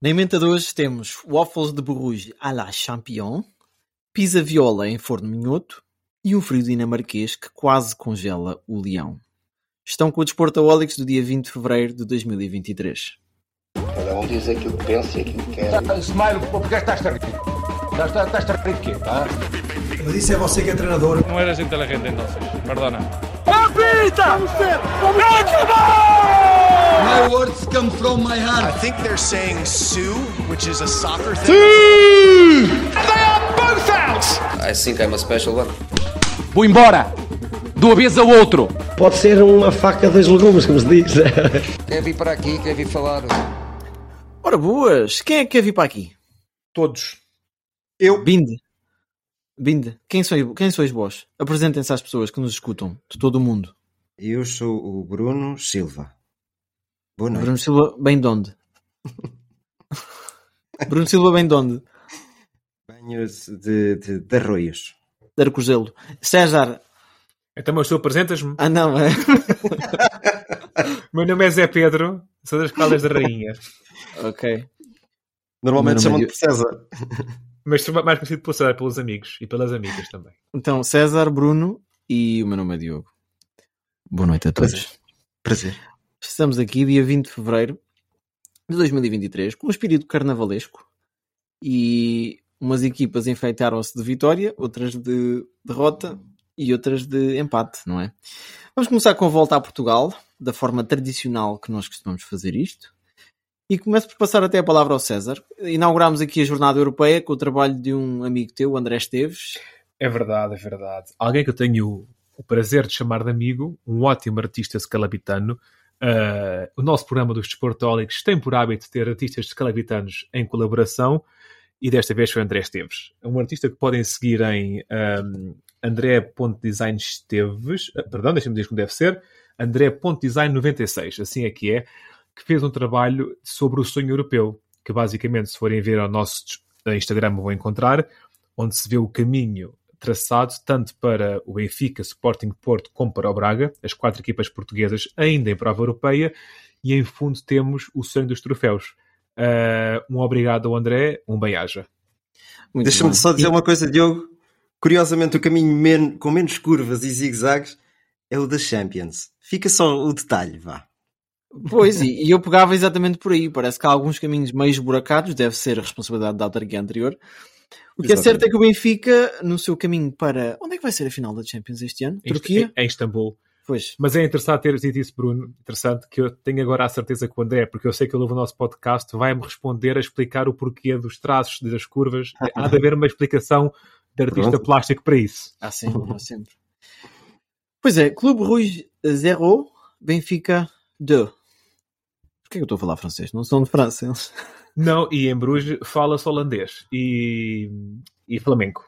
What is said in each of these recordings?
Na emenda de hoje temos waffles de Bruges à la champion, pizza viola em forno minhoto e um frio dinamarquês que quase congela o leão. Estão com o Desportaólicos do dia 20 de fevereiro de 2023. Cada um diz aquilo que pensa e aquilo que quer. Smile, porque estás a rir? Estás a rir de quê? Mas isso é você que é treinador. No eres inteligente entonces, perdona. My words come from my I heart. think they're saying Sue, which is a soccer thing. I think I'm a special one. Vou embora! De uma vez ao outro! Pode ser uma faca dos legumes, como se diz. Quer vir para aqui, quer vir falar. Ora boas! Quem é que quer vir para aqui? Todos. Eu. Binde. Binde. Quem sois, quem sois vós? Apresentem-se às pessoas que nos escutam, de todo o mundo. Eu sou o Bruno Silva. Boa noite. Bruno Silva, bem de onde? Bruno Silva, bem de onde? Banho de, de, de arroios. De Arcozelo. César. Então, mas tu apresentas-me. Ah, não, é. Meu nome é Zé Pedro, sou das Caldas da Rainha. ok. Normalmente chamam-te é por César. Mas sou mais conhecido por César, pelos amigos e pelas amigas também. Então, César, Bruno e o meu nome é Diogo. Boa noite a todos. Prazer. Prazer. Estamos aqui, dia 20 de fevereiro de 2023, com um espírito carnavalesco e umas equipas enfeitaram-se de vitória, outras de derrota e outras de empate, não é? Vamos começar com a volta a Portugal, da forma tradicional que nós costumamos fazer isto. E começo por passar até a palavra ao César. Inaugurámos aqui a Jornada Europeia com o trabalho de um amigo teu, André Esteves. É verdade, é verdade. Alguém que eu tenho o prazer de chamar de amigo, um ótimo artista scalabitano. Uh, o nosso programa dos Desportólicos tem por hábito ter artistas scalabitanos em colaboração e desta vez foi André Esteves. Um artista que podem seguir em um, André.designesteves, uh, perdão, deixa-me dizer como deve ser, André.design96, assim é que é, que fez um trabalho sobre o sonho europeu, que basicamente, se forem ver ao nosso Instagram, vão encontrar, onde se vê o caminho traçado tanto para o Benfica, Sporting Porto, como para o Braga, as quatro equipas portuguesas ainda em prova europeia, e em fundo temos o sonho dos troféus. Uh, um obrigado ao André, um bem-aja. Deixa-me só dizer uma coisa, Diogo. Curiosamente, o caminho men com menos curvas e zigue-zagues é o das Champions. Fica só o detalhe, vá. Pois, e, e eu pegava exatamente por aí. Parece que há alguns caminhos meio esburacados, deve ser a responsabilidade da autarquia anterior. O que Exatamente. é certo é que o Benfica, no seu caminho para. Onde é que vai ser a final da Champions este ano? Em, Turquia? Em, em Istambul. Pois. Mas é interessante ter dito isso, Bruno. Interessante que eu tenho agora a certeza que o André, porque eu sei que ele ouve o nosso podcast, vai-me responder a explicar o porquê dos traços das curvas. Há de haver uma explicação de artista Pronto. plástico para isso. Há sempre, há sempre. Pois é, Clube Rouge 0, Benfica 2. Porquê que eu estou a falar francês? Não são de França eles. Não, e em Bruges fala-se holandês e, e flamenco.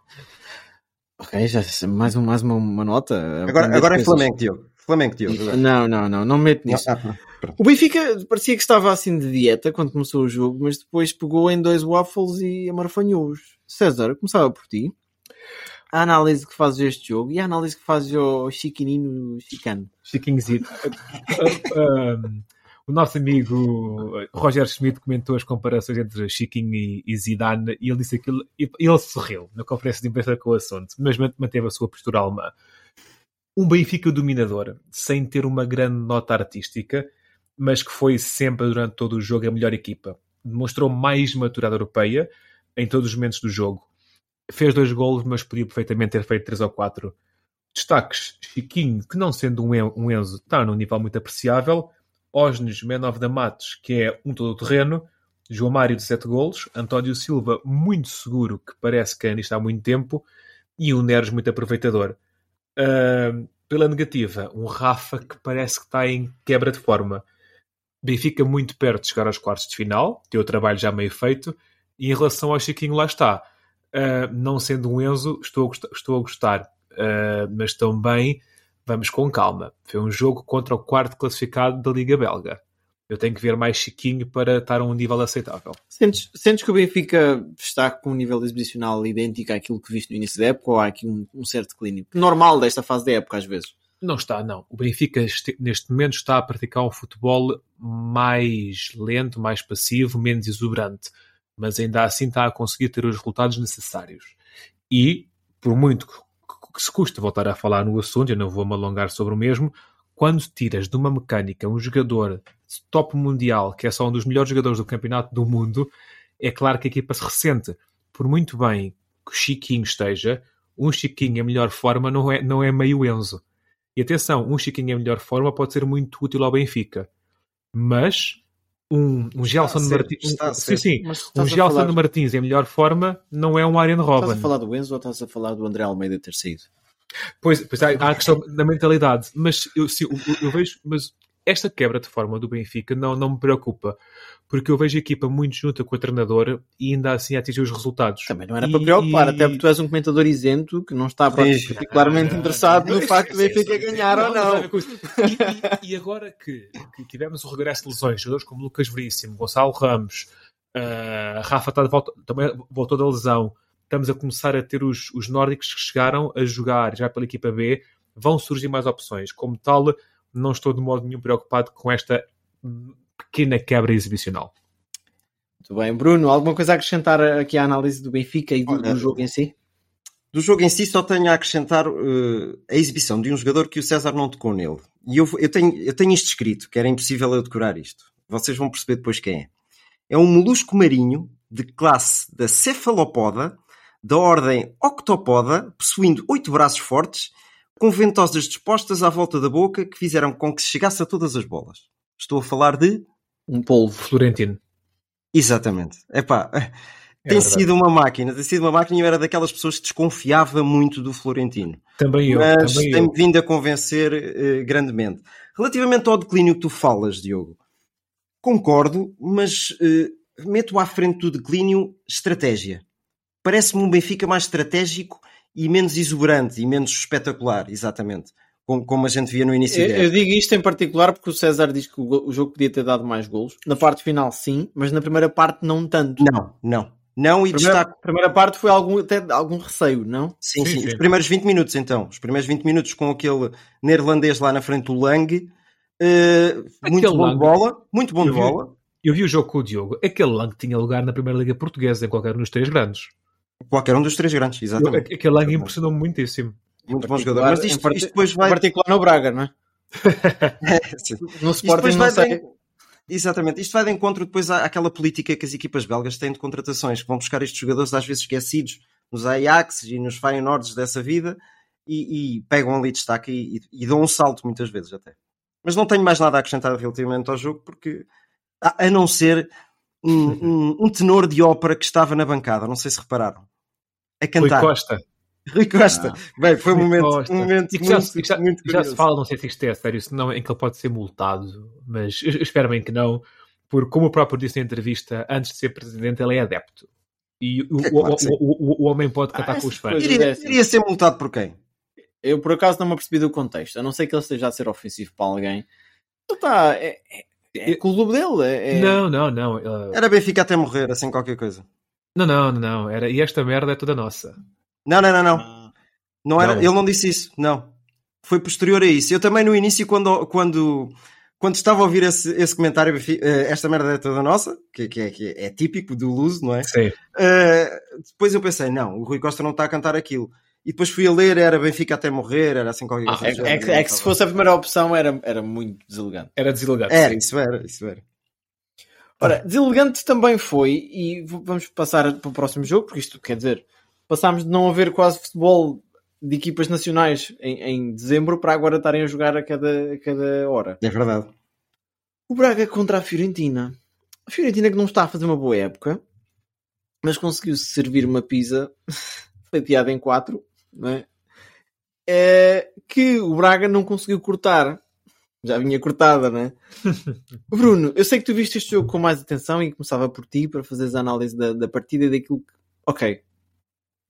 Ok, já mais, um, mais uma, uma nota. Agora, agora é Flamengo, Diogo. Flamengo, Diogo. Não, não, não, não meto nisso. Não, ah, o Benfica parecia que estava assim de dieta quando começou o jogo, mas depois pegou em dois waffles e amarfanhou-os. César, começava por ti. A análise que fazes este jogo e a análise que fazes o Chiquinino Chicano. Chiquinhozito. um, o nosso amigo Roger Schmidt comentou as comparações entre Chiquinho e, e Zidane e ele disse aquilo, e ele sorriu na conferência de imprensa com o assunto, mas manteve a sua postura alemã. Um Benfica dominador, sem ter uma grande nota artística, mas que foi sempre durante todo o jogo a melhor equipa. Demonstrou mais maturidade europeia em todos os momentos do jogo. Fez dois golos, mas podia perfeitamente ter feito três ou quatro. Destaques: Chiquinho, que não sendo um Enzo, está num nível muito apreciável. Osnes Menov da Matos, que é um todo-terreno, João Mário de 7 golos, António Silva muito seguro, que parece que ainda está há muito tempo, e um Neres muito aproveitador. Uh, pela negativa, um Rafa que parece que está em quebra de forma. Benfica muito perto de chegar aos quartos de final, tem o trabalho já meio feito, e em relação ao Chiquinho, lá está. Uh, não sendo um Enzo, estou a gostar, estou a gostar uh, mas também vamos com calma. Foi um jogo contra o quarto classificado da Liga Belga. Eu tenho que ver mais Chiquinho para estar a um nível aceitável. Sentes, sentes que o Benfica está com um nível exibicional idêntico àquilo que viste no início da época ou há aqui um, um certo declínio? Normal desta fase da época, às vezes. Não está, não. O Benfica este, neste momento está a praticar um futebol mais lento, mais passivo, menos exuberante, mas ainda assim está a conseguir ter os resultados necessários. E, por muito que, que se custa voltar a falar no assunto, eu não vou me alongar sobre o mesmo, quando tiras de uma mecânica um jogador top mundial, que é só um dos melhores jogadores do campeonato do mundo, é claro que a equipa se ressente. Por muito bem que o Chiquinho esteja, um Chiquinho em melhor forma não é, não é meio Enzo. E atenção, um Chiquinho em melhor forma pode ser muito útil ao Benfica. Mas um, um Gelson Martins. Um, sim, sim. Um Gelson falar... Martins em melhor forma não é um Arjen Robben. Estás a falar do Enzo ou estás a falar do André Almeida ter saído? Pois, pois há, há a questão da mentalidade, mas eu, sim, eu, eu, vejo, mas esta quebra de forma do Benfica não, não me preocupa, porque eu vejo a equipa muito junta com o treinador e ainda assim atingir os resultados. Também não era e, para preocupar, e... até porque tu és um comentador isento que não está particularmente interessado no facto do Benfica ganhar ou não. E, e, agora que, que, tivemos o regresso de lesões, jogadores como Lucas Veríssimo, Gonçalo Ramos, uh, Rafa está de volta, também voltou da lesão, estamos a começar a ter os, os nórdicos que chegaram a jogar já pela equipa B, vão surgir mais opções. Como tal, não estou de modo nenhum preocupado com esta pequena quebra exibicional. Muito bem. Bruno, alguma coisa a acrescentar aqui à análise do Benfica e do, Olha, do jogo em si? Do jogo em si só tenho a acrescentar uh, a exibição de um jogador que o César não tocou nele. E eu, eu, tenho, eu tenho isto escrito, que era impossível eu decorar isto. Vocês vão perceber depois quem é. É um molusco marinho de classe da cefalopoda, da ordem octopoda, possuindo oito braços fortes com ventosas dispostas à volta da boca que fizeram com que se chegasse a todas as bolas. Estou a falar de. Um polvo florentino. Exatamente. Epá, é tem verdade. sido uma máquina, tem sido uma máquina e eu era daquelas pessoas que desconfiava muito do Florentino. Também eu. Mas tem-me vindo a convencer uh, grandemente. Relativamente ao declínio que tu falas, Diogo, concordo, mas uh, meto à frente do declínio estratégia. Parece-me um Benfica mais estratégico e menos exuberante e menos espetacular, exatamente. Como, como a gente via no início. Eu, eu, digo isto em particular porque o César diz que o, o, jogo podia ter dado mais golos. Na parte final, sim, mas na primeira parte, não tanto. Não, não. Não, e primeira, destaco... primeira parte foi algum, até algum receio, não? Sim, sim, sim, Os primeiros 20 minutos, então. Os primeiros 20 minutos com aquele neerlandês lá na frente do Lang. Uh, muito bom Lang, de bola. Muito bom de vi, bola. Eu vi o jogo com o Diogo. Aquele Lang tinha lugar na Primeira Liga Portuguesa, em qualquer um dos três grandes. Qualquer um dos três grandes, exatamente. Aquele Lang impressionou-me muitíssimo. Muito bom jogador. Mas isto, isto depois vai. Em particular no Braga, não é? é no Sporting não sei. Exatamente. Isto vai de encontro depois àquela política que as equipas belgas têm de contratações, que vão buscar estes jogadores às vezes esquecidos nos Ajax e nos Feyenoords dessa vida e, e pegam ali destaque e, e, e, dão um salto muitas vezes até. Mas não tenho mais nada a acrescentar relativamente ao jogo porque, a, a não ser um, um, um, tenor de ópera que estava na bancada, não sei se repararam, a cantar. Rui Costa. Rui Costa. Ah. Bem, foi um momento, um momento e já, muito, já, muito já se fala, não sei se isto é sério, senão em que ele pode ser multado, mas espero bem que não, porque como o próprio disse na entrevista, antes de ser presidente, ele é adepto. E o, é, claro o, o, o, homem pode cantar ah, com os fãs. Iria, iria ser multado por quem? Eu por acaso não me apercebi do contexto, a não ser que ele esteja a ser ofensivo para alguém. Está, é, é, é com o clube dele. É, é... Não, não, não. Uh... Era Benfica até morrer, assim qualquer coisa. Não, não, não, Era, e esta merda é toda nossa. Não, não, não, não. Ah. não era, não. Ele não disse isso, não. Foi posterior a isso. Eu também no início, quando, quando, quando estava a ouvir esse, esse comentário, eh, esta merda é toda nossa, que, que, é, que é típico do Luso, não é? Sim. Uh, depois eu pensei, não, o Rui Costa não está a cantar aquilo. E depois fui a ler, era Benfica até morrer, era assim qualquer coisa. Ah, é, é, que, é, que, se fosse a primeira opção era, era muito deselegante. Era deselegante. Era, sim. isso era, isso era. Ora, deselegante também foi, e vamos passar para o próximo jogo, porque isto quer dizer, passámos de não haver quase futebol de equipas nacionais em, em dezembro para agora estarem a jogar a cada, a cada hora. É verdade. O Braga contra a Fiorentina. A Fiorentina que não está a fazer uma boa época, mas conseguiu servir uma pizza fatiada em quatro, é? é? que o Braga não conseguiu cortar. Já vinha cortada, né? Bruno, eu sei que tu viste este jogo com mais atenção e começava por ti para fazeres a análise da, da partida e daquilo que. Ok,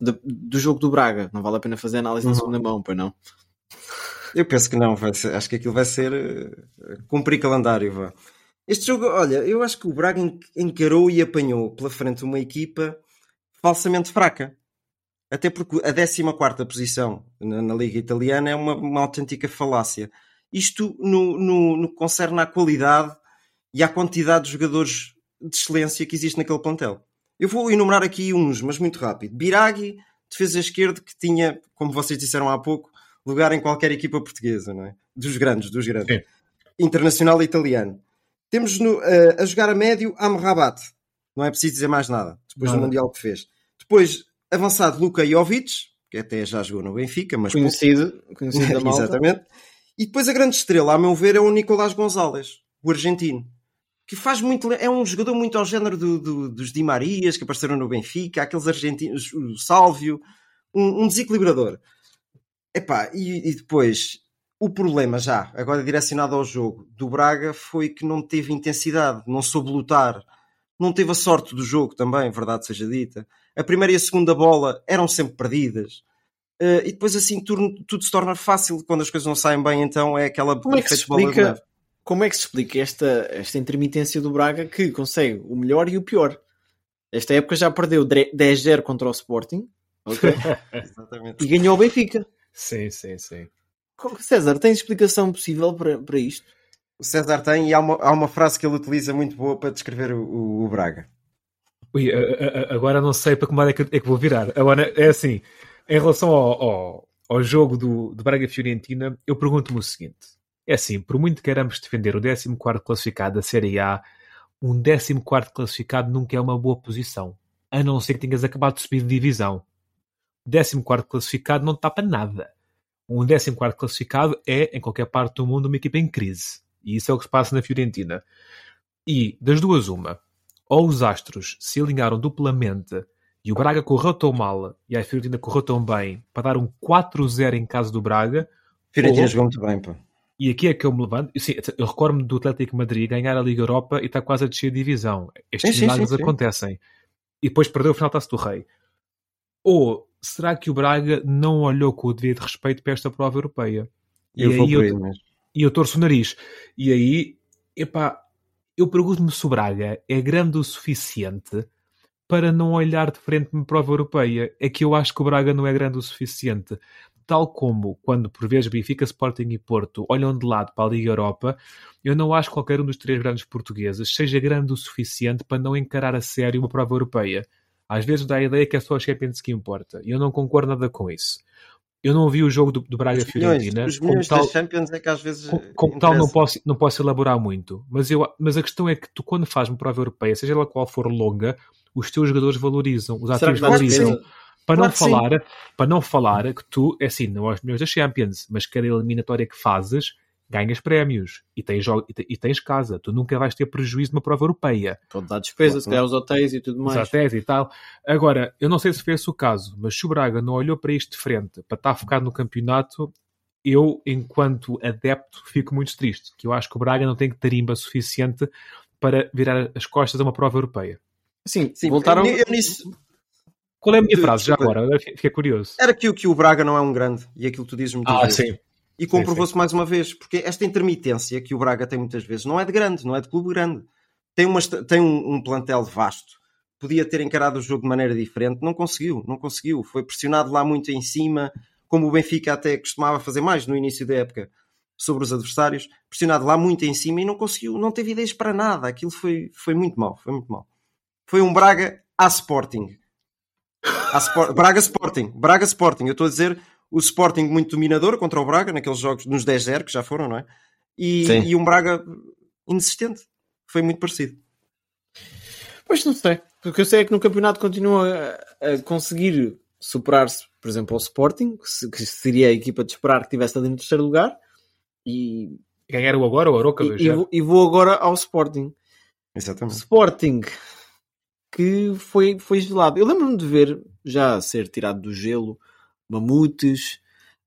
do, do jogo do Braga. Não vale a pena fazer análise uhum. na segunda mão, pois não? Eu penso que não, ser, acho que aquilo vai ser uh, cumprir calendário. Vá. Este jogo, olha, eu acho que o Braga encarou e apanhou pela frente uma equipa falsamente fraca. Até porque a 14 posição na, na, Liga Italiana é uma, uma autêntica falácia. Isto no, no, no que concerne à qualidade e à quantidade de jogadores de excelência que existe naquele plantel. Eu vou enumerar aqui uns, mas muito rápido. Biraghi, defesa esquerda, que tinha, como vocês disseram há pouco, lugar em qualquer equipa portuguesa, não é? Dos grandes, dos grandes. Sim. Internacional italiano. Temos no, uh, a jogar a médio Amrabat. Não é preciso dizer mais nada, depois do Mundial que fez. Depois, avançado Luka Jovic, que até já jogou no Benfica, mas conhecido, conhecido da malta. Exatamente. E depois a grande estrela, a meu ver, é o Nicolás Gonzalez, o argentino que faz muito. É um jogador muito ao género do, do, dos Di Marias que apareceram no Benfica, aqueles argentinos, o Sálvio, um, um desequilibrador. Epá, e, e depois o problema já, agora direcionado ao jogo, do Braga foi que não teve intensidade, não soube lutar, não teve a sorte do jogo também, verdade seja dita. A primeira e a segunda bola eram sempre perdidas. Uh, e depois assim tudo, tudo, se torna fácil quando as coisas não saem bem, então é aquela Como é que se explica, como é que se explica esta, esta intermitência do Braga que consegue o melhor e o pior? Esta época já perdeu 10-0 contra o Sporting okay? e ganhou o Benfica. Sim, sim, sim. César, tens explicação possível para, para isto? O César tem e há uma, há uma frase que ele utiliza muito boa para descrever o, o, o Braga. Ui, agora não sei para que lado é que, é que vou virar. Agora, é assim, em relação ao, ao, ao jogo do, do Braga Fiorentina, eu pergunto-me o seguinte é assim, por muito que queiramos defender o 14 classificado da Série A, um 14 classificado nunca é uma boa posição, a não ser que tenhas acabado de subir de divisão. O 14 classificado não tapa nada. Um 14 classificado é, em qualquer parte do mundo, uma equipa em crise. E isso é o que se passa na Fiorentina. E, das duas, uma. Ou os astros se alinharam duplamente e o Braga correu tão mal e a Fiorentina correu tão bem para dar um 4-0 em casa do Braga. Fiorentina ou... jogou muito bem, pá. E aqui é que eu me levanto. Eu, sim, eu recordo-me do Atlético Madrid ganhar a Liga Europa e está quase a descer a divisão. Estes sim, milagres sim, sim, acontecem. E depois perdeu o final taça do Rei. Ou será que o Braga não olhou com o devido respeito para esta prova europeia? Eu e, aí eu, aí, e eu torço o nariz. E aí, epá, eu pergunto-me se o Braga é grande o suficiente para não olhar de frente para a prova europeia. É que eu acho que o Braga não é grande o suficiente tal como quando por vezes Benfica, Sporting e Porto olham de lado para a Liga Europa, eu não acho que qualquer um dos três grandes portugueses seja grande o suficiente para não encarar a sério uma prova europeia. Às vezes dá a ideia que é só a Champions que importa, e eu não concordo nada com isso. Eu não vi o jogo do, do Braga Fiorentina. Os milhões tal, Champions é que às vezes. Como, como tal, não posso, não posso elaborar muito. Mas, eu, mas a questão é que tu, quando fazes uma prova europeia, seja ela qual for longa, os teus jogadores valorizam, os atletas valorizam. Para não, falar, para não falar que tu, é assim, não és melhores da Champions, mas cada eliminatória que fazes, ganhas prémios e tens, e tens casa. Tu nunca vais ter prejuízo numa prova europeia. Todas as despesas, até os hotéis e tudo mais. Os hotéis e tal. Agora, eu não sei se foi esse o caso, mas se o Braga não olhou para isto de frente, para estar focado no campeonato, eu, enquanto adepto, fico muito triste. Que eu acho que o Braga não tem tarimba suficiente para virar as costas a uma prova europeia. Sim, sim voltaram. Eu, eu nisso, qual é a minha frase já agora? Fiquei curioso. Era que, que o Braga não é um grande, e aquilo que tu dizes muitas ah, vezes. Sim. E comprovou-se mais uma vez, porque esta intermitência que o Braga tem muitas vezes não é de grande, não é de clube grande. Tem, uma, tem um, um plantel vasto. Podia ter encarado o jogo de maneira diferente, não conseguiu, não conseguiu. Foi pressionado lá muito em cima, como o Benfica até costumava fazer mais no início da época sobre os adversários, pressionado lá muito em cima e não conseguiu, não teve ideias para nada. Aquilo foi, foi muito mal, foi muito mal. Foi um Braga a Sporting Sport... Braga Sporting. Braga Sporting. Eu estou a dizer o Sporting muito dominador contra o Braga, naqueles jogos, nos 10-0 que já foram, não é? E, e, um Braga inexistente. Foi muito parecido. Pois não sei. O que eu sei é que no campeonato continua a, a conseguir superar-se, por exemplo, ao Sporting, que seria a equipa de esperar que estivesse ali no terceiro lugar. E ganharam agora o Aroca e, e, vou, e vou agora ao Sporting. Exatamente. Sporting que foi, foi gelado. Eu lembro-me de ver já ser tirado do gelo mamutes,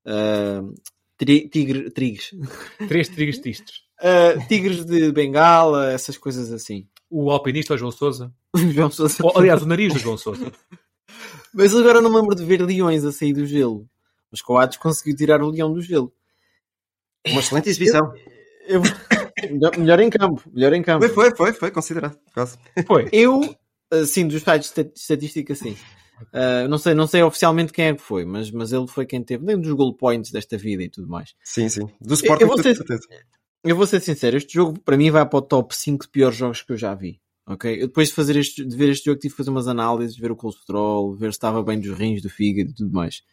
uh, tigre, trigos. Três trigos tistos. Uh, tigres de bengala, essas coisas assim. O alpinista o João Souza. João Souza. aliás, o nariz do João Souza. Mas agora não me lembro de ver leões a sair do gelo. Mas Coates conseguiu tirar o leão do gelo. Uma excelente exibição. Eu, eu, melhor, melhor, em campo. Melhor em campo. Foi, foi, foi, foi considerado. Foi. Eu assim, dos sites de estatística, sim. Uh, não, sei, não sei oficialmente quem é que foi, mas, mas ele foi quem teve, nem dos goal points desta vida e tudo mais. Sim, sim. Do Sporting, eu, eu, vou ser, eu vou ser sincero, este jogo para mim vai para o top 5 de piores jogos que eu já vi. Ok? Eu depois de, fazer este, de ver este jogo tive que fazer umas análises, ver o colesterol, ver se estava bem dos rins, do fígado e tudo mais.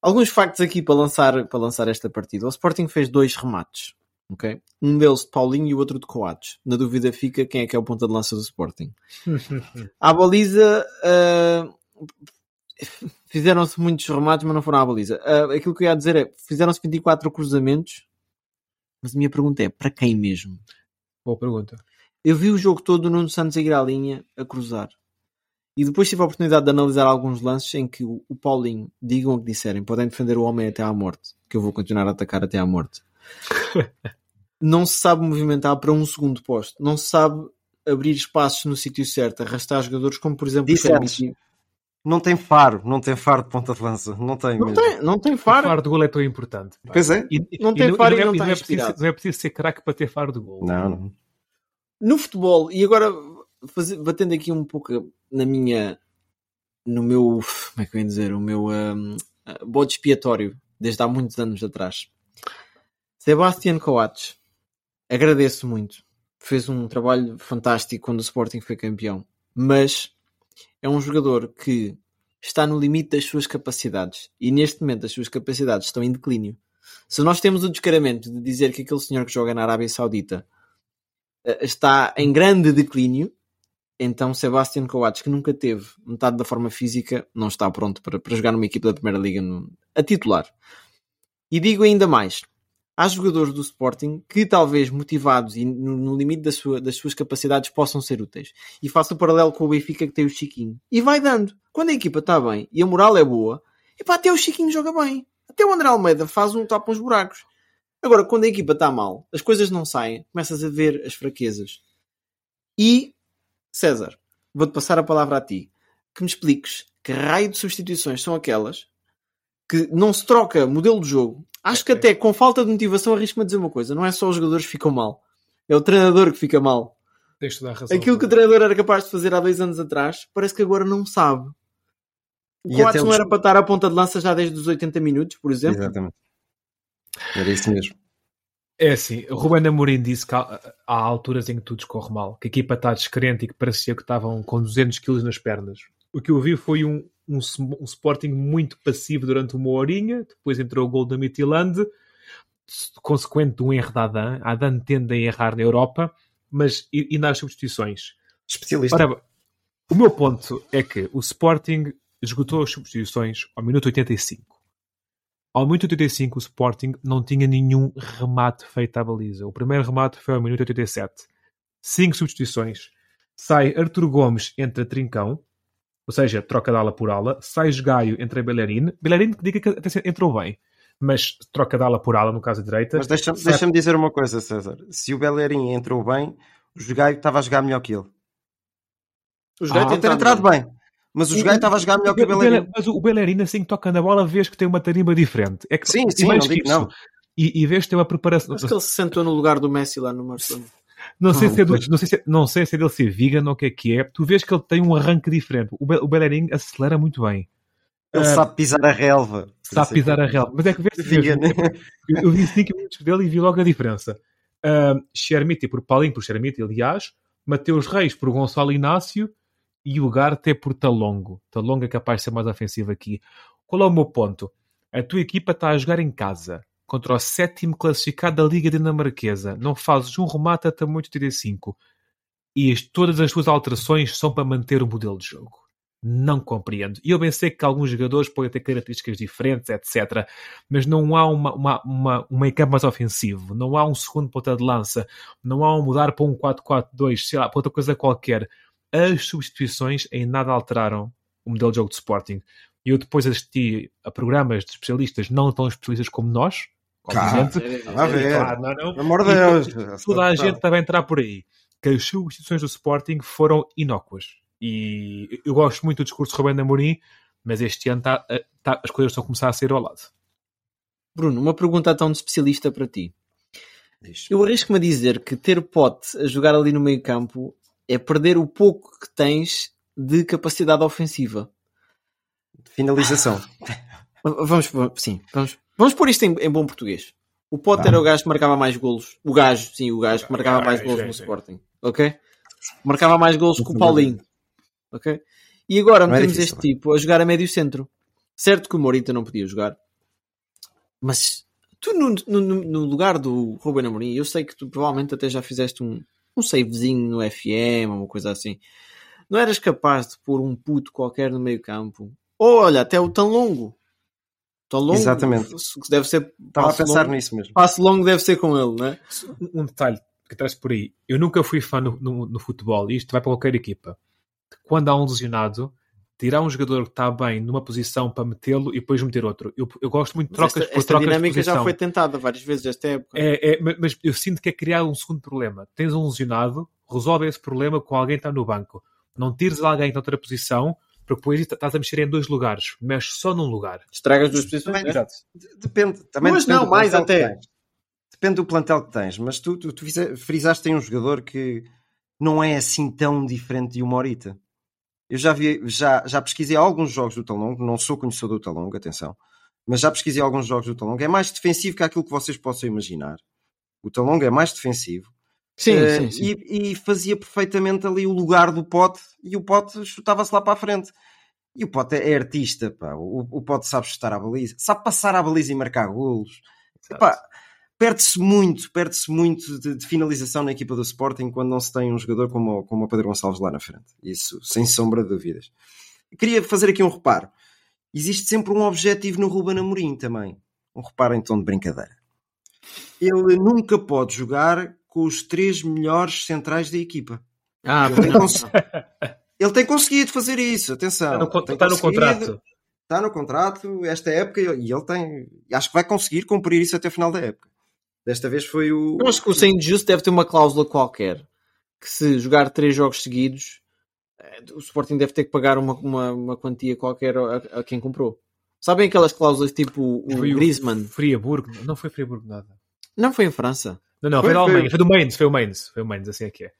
Alguns factos aqui para lançar, para lançar esta partida. O Sporting fez dois remates. Okay? Um deles de Paulinho e o outro de Coates. Na dúvida fica quem é que é o ponta de lança do Sporting. à baliza uh, fizeram-se muitos remates, mas não foram à baliza. Uh, aquilo que eu ia dizer é fizeram-se 24 cruzamentos, mas a minha pergunta é para quem mesmo? Boa pergunta. Eu vi o jogo todo no Nuno Santos a ir à linha a cruzar. E depois tive a oportunidade de analisar alguns lances em que o, Paulinho, digam o que disserem, podem defender o homem até à morte, que eu vou continuar a atacar até à morte. não se sabe movimentar para um segundo posto, não se sabe abrir espaços no sítio certo, arrastar jogadores como por exemplo Dissemos, não tem faro, não tem faro de ponta de lança, não tem. Não, tem, não tem faro. O faro de gol é tão importante. Pá. Pois é. E, não tem faro e, não, e não, é, preciso, não é preciso ser craque para ter faro de gol. Não, não. No futebol, e agora batendo aqui um pouco na minha no meu como é que eu ia dizer o meu um, bode expiatório desde há muitos anos atrás Sebastian Coates agradeço muito fez um trabalho fantástico quando o Sporting foi campeão mas é um jogador que está no limite das suas capacidades e neste momento as suas capacidades estão em declínio se nós temos o descaramento de dizer que aquele senhor que joga na Arábia Saudita eh, está em grande declínio então Sebastian Coates, que nunca teve metade da forma física, não está pronto para, para jogar numa equipa da Primeira Liga no, a titular. E digo ainda mais: há jogadores do Sporting que, talvez motivados e no, limite da sua, das suas capacidades, possam ser úteis. E faço o paralelo com o Benfica que tem o Chiquinho. E vai dando. Quando a equipa está bem e a moral é boa, e pá, até o Chiquinho joga bem. Até o André Almeida faz um tapa uns buracos. Agora, quando a equipa está mal, as coisas não saem, começas a ver as fraquezas. E César, vou-te passar a palavra a ti. Que me expliques que raio de substituições são aquelas que não se troca modelo de jogo. Acho que até com falta de motivação arrisco-me a dizer uma coisa. Não é só os jogadores que ficam mal. É o treinador que fica mal. Deixa dar razão. Aquilo que o treinador era capaz de fazer há dois anos atrás, parece que agora não sabe. O Coates não era para estar à ponta de lança já desde os 80 minutos, por exemplo? Exatamente. Era isso mesmo. É assim, o Ruben Amorim disse que há, há, alturas em que tudo escorre mal, que a equipa está descrente e que parecia que estavam com 200 kg nas pernas. O que eu vi foi um, um, um, Sporting muito passivo durante uma horinha, depois entrou o gol da Midtjylland, consequente de um erro da Adan. A Adan tende a errar na Europa, mas e, e nas substituições. Especialista. Ora, o meu ponto é que o Sporting esgotou as substituições ao minuto 85 ao minuto 85, o Sporting não tinha nenhum remate feito à baliza. O primeiro remate foi ao minuto 87. Cinco substituições. Sai Arthur Gomes entre Trincão, ou seja, troca de ala por ala. Sai Gaio entre a Bellerin. Bellerin que diga que até entrou bem, mas troca de ala por ala no caso direita. Mas deixa-me deixa dizer uma coisa, César. Se o Bellerin entrou bem, o Gaio estava a jogar melhor que ele. O Gaio ah, ter entrado bem. Mas o Jogai estava a jogar melhor que o Bellerin. Mas o Bellerin, assim que toca na bola, vês que tem uma tarimba diferente. É que, sim, sim, não digo isso, não. E, e vês que tem uma preparação. Acho que ele se sentou no lugar do Messi lá no Barcelona. Não sei, se é do, não, sei se, não sei se é dele ser vegan ou o que é que é. Tu vês que ele tem um arranque diferente. O, Be o Bellerin acelera muito bem. Ele uh, sabe pisar a relva. Sabe pisar a relva. Mas é que vês mesmo, eu, eu vi 5 minutos dele e vi logo a diferença. Uh, Chermiti por Paulinho por Chermiti, aliás. Mateus Reis por Gonçalo Inácio e o Garte é por Talongo. Talongo é capaz de ser mais ofensivo aqui. Qual é o meu ponto? A tua equipa está a jogar em casa contra o sétimo classificado da Liga Dinamarquesa. Não fazes um remate até muito 85. E todas as tuas alterações são para manter o modelo de jogo. Não compreendo. E eu bem sei que alguns jogadores podem ter características diferentes, etc. Mas não há uma, uma, uma, um campo mais ofensivo. Não há um segundo ponta de lança. Não há um mudar para um 4-4-2, sei lá, para outra coisa qualquer as substituições em nada alteraram o modelo de jogo de Sporting. Eu depois assisti a programas de especialistas não tão especialistas como nós, Claro, não, não. Amor de Deus. Toda a gente estava a entrar por aí. Que as substituições do Sporting foram inócuas. E eu gosto muito do discurso de Rubén Amorim, mas este ano tá, tá, as coisas estão a começar a ser ao lado. Bruno, uma pergunta tão de especialista para ti. Eu arrisco-me a dizer que ter Pote a jogar ali no meio campo é perder o pouco que tens de capacidade ofensiva. finalização. Vamos, sim, vamos, vamos pôr isto em, em bom português. O Potter ah. era o gajo que marcava mais golos. O gajo, sim, o gajo que marcava mais golos no Sporting. Ok? Marcava mais golos que o Paulinho. Ok? E agora metemos este é? tipo a jogar a médio centro. Certo que o Morita não podia jogar. Mas tu no, no, no lugar do Ruben Amorim, eu sei que tu provavelmente até já fizeste um, um savezinho no FM ou uma coisa assim. Não eras capaz de pôr um puto qualquer no meio campo? Ou olha, até o tão longo. Tão longo. Exatamente. Deve ser. Estava a pensar longo, nisso mesmo. Passo longo deve ser com ele, não é? Um detalhe que traz por aí. Eu nunca fui fã no, no, no futebol, e isto vai para qualquer equipa. Quando há um lesionado, tirar um jogador que está bem numa posição para metê-lo e depois meter outro. Eu, eu gosto muito de trocas esta, por esta trocas dinâmica já foi tentada várias vezes esta época. É, é, mas eu sinto que é criar um segundo problema. Tens um lesionado, resolve esse problema com alguém que está no banco. Não tires alguém de outra posição, porque depois estás a mexer em dois lugares. Mexes só num lugar. Estragas duas posições. Também, depende. Também mas depende não, mais até. Depende do plantel que tens. Mas tu, tu, tu frisaste em um jogador que não é assim tão diferente de uma horita. Eu já, vi, já, já pesquisei alguns jogos do Talongo, não sou conhecedor do Talongo, atenção, mas já pesquisei alguns jogos do Talongo. É mais defensivo que aquilo que vocês possam imaginar. O Talongo é mais defensivo. Sim, uh, sim, sim. E, e, fazia perfeitamente ali o lugar do Pote e o Pote chutava-se lá para a frente. E o Pote é artista, pá. O, o Pote sabe chutar a baliza, sabe passar a baliza e marcar golos. Epá, perde-se muito, perde-se muito de, de, finalização na equipa do Sporting quando não se tem um jogador como, como o Pedro Gonçalves lá na frente. Isso, sem sombra de dúvidas. Queria fazer aqui um reparo. Existe sempre um objetivo no Ruben Amorim também. Um reparo em tom de brincadeira. Ele nunca pode jogar com os três melhores centrais da equipa. Ah, ele, tem cons... ele tem conseguido fazer isso, atenção. Está no, está no contrato. Está no contrato esta época e ele tem. Acho que vai conseguir cumprir isso até o final da época. Desta vez foi o. Eu acho que o Saint Just deve ter uma cláusula qualquer que se jogar três jogos seguidos, eh, o Sporting deve ter que pagar uma, uma, uma quantia qualquer a, a, quem comprou. Sabem aquelas cláusulas tipo o foi Griezmann? O Friaburgo, não foi Friaburgo nada. Não foi em França. Não, não, foi, foi da Alemanha, foi do Mainz, foi o Mainz, foi o Mainz, assim é que é.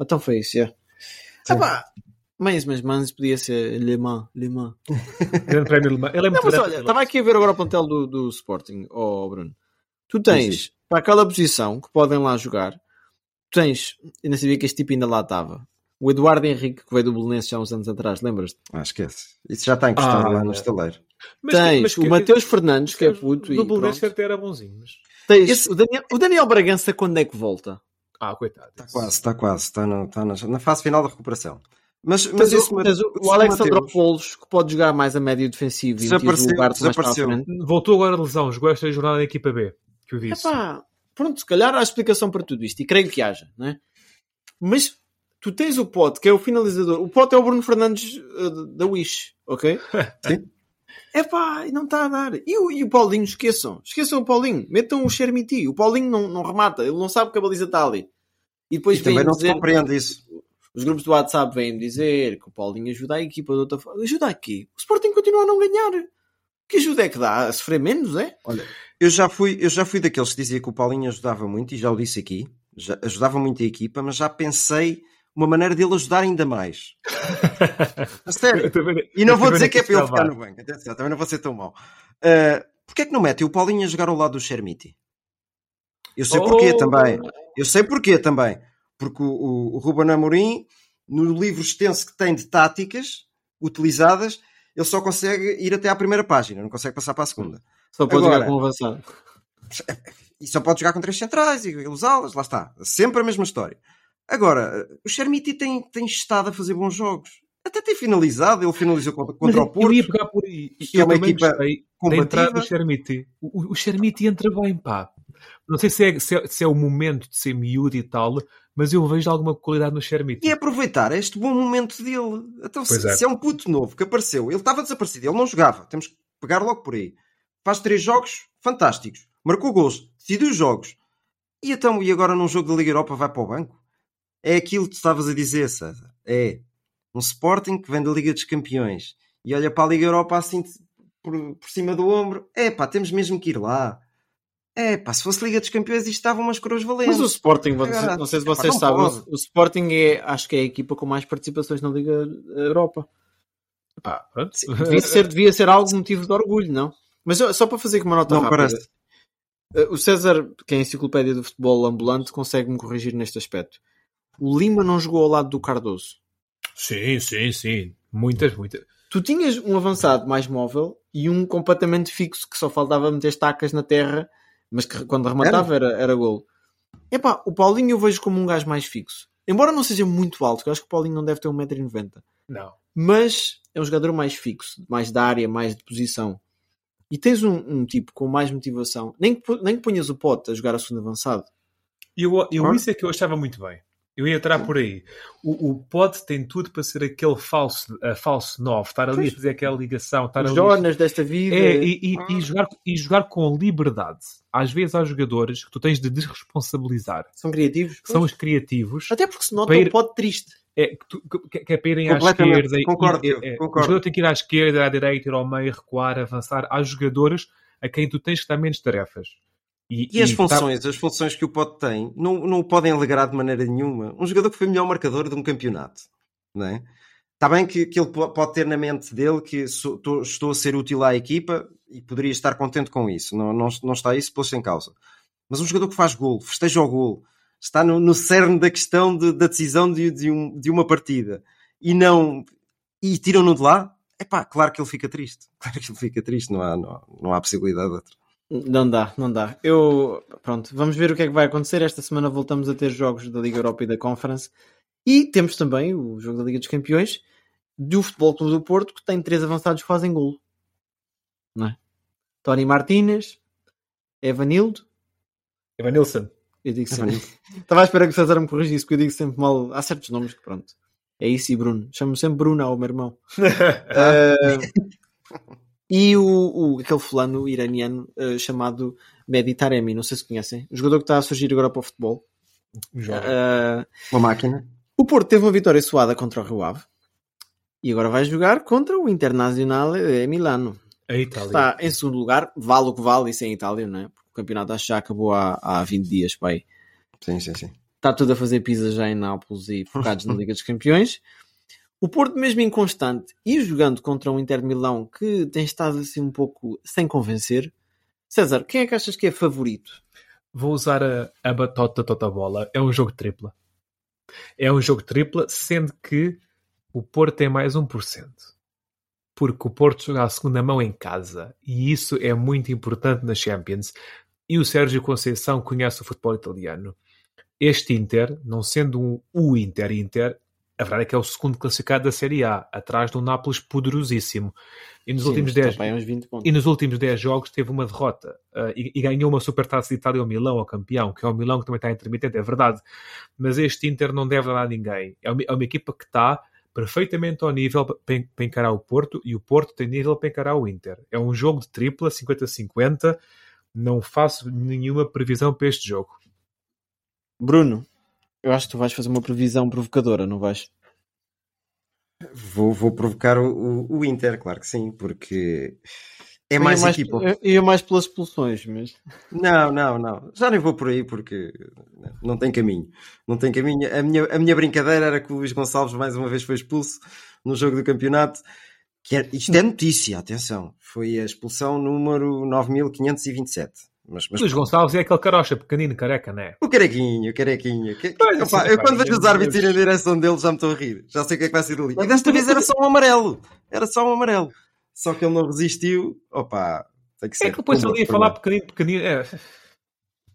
Então foi isso, é. Ah, pá, Mainz, mas Mainz podia ser Le Mans, Le Mans. Grande prémio Le Mans. Ele é muito não, mas olha, estava aqui a ver agora o plantel do, do Sporting, oh Bruno. Tu tens para aquela posição que podem lá jogar, tu tens, eu não sabia que este tipo ainda lá estava. O Eduardo Henrique, que veio do Belenenses há uns anos atrás, lembras-te? Ah, esquece. Isso já está encostado ah, lá no estaleiro. Mas, tens mas, o Mateus Fernandes, que é puto. No Belenenses até era bonzinho. Mas... Tens Esse... o, Daniel, o Daniel Bragança, quando é que volta? Ah, coitado. Está quase, está quase. Está, no, está na, na, fase final da recuperação. Mas, mas, mas, o, mas o, o Alexandropoulos, que pode jogar mais a médio defensivo e desapareceu, lugar desapareceu. Voltou agora a lesão, jogou esta jornada da equipa B que eu disse. Epá, pronto, se calhar há explicação para tudo isto, e creio que haja, não é? Mas tu tens o Pote, que é o finalizador. O Pote é o Bruno Fernandes uh, da Wish, ok? Sim. É pá, não está a dar. E o, e o Paulinho, esqueçam. Esqueçam o Paulinho. Metam o Chermiti. O Paulinho não, não remata. Ele não sabe que a baliza está ali. E depois e também não dizer, se compreende isso. Os grupos do WhatsApp vêm dizer que o Paulinho ajuda a equipa de outra forma. Ajuda aqui. O Sporting continua a não ganhar. Que ajuda é que dá? A sofrer menos, é? Olha, eu já fui, eu já fui daqueles que dizia que o Paulinho ajudava muito, e já o disse aqui, já, ajudava muito a equipa, mas já pensei uma maneira dele ajudar ainda mais. a sério. Também, e não vou dizer que é para ele ficar no banco, atenção, também não vou ser tão mau. Uh, Porquê é que não mete o Paulinho a jogar ao lado do Chermiti? Eu sei oh. porquê também. Eu sei porquê também. Porque o, o, o Ruben Amorim, no livro extenso que tem de táticas utilizadas, ele só consegue ir até à primeira página, não consegue passar para a segunda. Só pode Agora, jogar com avançado. E só pode jogar com três centrais e usá-las, lá está. Sempre a mesma história. Agora, o Chermiti tem, tem estado a fazer bons jogos. Até tem finalizado, ele finalizou contra, contra o Porto. Eu ia pegar por aí. Que é uma equipa combativa. do Chermiti. O, o Chermiti entra bem, pá. Não sei se é, se é, se é o momento de ser miúdo e tal, mas eu vejo alguma qualidade no Chermiti. E aproveitar este bom momento dele. Então, se é. se é. um puto novo que apareceu, ele estava desaparecido, ele não jogava, temos que pegar logo por aí. Faz três jogos fantásticos, marcou gols, decidiu os jogos. E então, e agora num jogo da Liga Europa vai para o banco? É aquilo que tu estavas a dizer, César. É um Sporting que vem da Liga dos Campeões e olha para a Liga Europa assim por, por cima do ombro. É pá, temos mesmo que ir lá. É, pá, se fosse Liga dos Campeões isto estava umas coroas valentes. Mas o Sporting, Agora, não sei se vocês sabem, o Sporting é, acho que é a equipa com mais participações na Liga Europa. Epá, pronto. Devia ser, devia ser algo motivo de orgulho, não? Mas só para fazer com uma nota Não rápida. parece. Uh, O César, que é a enciclopédia do futebol ambulante, consegue-me corrigir neste aspecto. O Lima não jogou ao lado do Cardoso. Sim, sim, sim. Muitas, muitas. Tu tinhas um avançado mais móvel e um completamente fixo que só faltava meter estacas na terra, mas que quando rematava era, era golo. Epá, o Paulinho eu vejo como um gajo mais fixo. Embora não seja muito alto, que eu acho que o Paulinho não deve ter 1,90m. Não. Mas é um jogador mais fixo, mais da área, mais de posição. E tens um, um tipo com mais motivação. Nem que, nem que ponhas o pote a jogar a segunda avançado. Eu, eu, isso é que eu achava muito bem. Eu ia entrar por aí. O, o Pod tem tudo para ser aquele falso, a falso 9, estar ali a fazer aquela ligação, estar Os ali. Jonas desta vida. É, e, e- e jogar, e jogar com liberdade. Às vezes há jogadores que tu tens de desresponsabilizar. São criativos. São os criativos. Até porque se nota ir- o pote triste. É, que, tu- que- que é para irem à esquerda. e- concordo, e- é, O concordo. jogador tem que ir à esquerda, à direita, ir ao meio, recuar, avançar. Há jogadores a quem tu tens que dar menos tarefas. E as tá- funções, as funções que o Pote tem, não, não o podem alegrar de maneira nenhuma. Um jogador que foi o melhor marcador de um campeonato, não é? Está bem que, que ele po- pode ter na mente dele que sou- tô- estou a ser útil à equipa e poderia estar contente com isso. Não, não, não está isso posto em causa. Mas um jogador que faz golo, festeja o golo, está no, no cerne da questão de- da decisão de, de, um- de uma partida e não e tiram-no de lá, é pá, claro que ele fica triste. Claro que ele fica triste, não há, não, não há possibilidade de outra. Não dá, não dá. Eu, pronto, vamos ver o que é que vai acontecer. Esta semana voltamos a ter jogos da Liga Europa e da Conference. E temos também o jogo da Liga dos Campeões do Futebol Clube do Porto, que tem três avançados que fazem golo. Não é? Tony Martínez, Evanildo. Evanilson. Eu digo sempre. Estava à espera que o César me corrigisse, porque eu digo sempre mal. Há certos nomes que pronto. É isso e Bruno. Chamo sempre Bruno ao meu irmão. Ah, e o, o- aquele fulano iraniano ah, chamado Mehdi Taremi, não sei se conhecem, o jogador que está a surgir agora para o futebol. Ah, Uma máquina. o Porto teve uma vitória suada contra o Rio Ave e agora vai jogar contra o Internazionale de Milano. A Itália. Está em segundo lugar, vale o que vale, isso é em Itália, não é? Porque o campeonato acho que já acabou há, há 20 dias, pai. Sim, sim, sim. Está tudo a fazer pizza já em Nápoles e focados na Liga dos Campeões. O Porto, mesmo inconstante e jogando contra um Inter de Milão que tem estado assim um pouco sem convencer. César, quem é que achas que é favorito? Vou usar a, a batota tota bola. É um jogo tripla. É um jogo tripla, sendo que o Porto tem mais 1%. Porque o Porto joga a segunda mão em casa. E isso é muito importante na Champions. E o Sérgio Conceição conhece o futebol italiano. Este Inter, não sendo um, o Inter-Inter, a verdade é que é o segundo classificado da Série A, atrás de um Nápoles poderosíssimo. E nos Sim, últimos está 10 bem uns 20 pontos. e nos últimos 10 jogos teve uma derrota uh, e, e ganhou uma supertaça de Itália ao Milão, ao campeão, que é o Milão que também está intermitente, é verdade. Mas este Inter não deve dar a ninguém. É uma, é uma equipa que está perfeitamente ao nível para, para encarar o Porto e o Porto tem nível para encarar o Inter. É um jogo de tripla, 50-50. Não faço nenhuma previsão para este jogo. Bruno, eu acho que tu vais fazer uma previsão provocadora, não vais? Vou, vou provocar o, o, o Inter, claro que sim, porque é mais mais, equipa. eu mais pelas expulsões, mas Não, não, não. Já nem vou por aí porque não tem caminho. Não tem caminho. A minha, a minha brincadeira era que o Luís Gonçalves mais uma vez foi expulso no jogo do campeonato. Que é, isto é notícia, atenção. Foi a expulsão número 9527. Mas, mas Luís Gonçalves é aquele carocha pequenino, careca, não é? o carequinho, o carequinho. Que, sim, eu quando vejo os árbitros irem na direção dele já me estou a rir. Já sei o que é que vai ser ali. E desta vez era só um amarelo. Era só um amarelo. Só que ele não resistiu. Opa, tem que ser. É que depois Pumba, ali a pumba. falar pequenino, pequenino. É.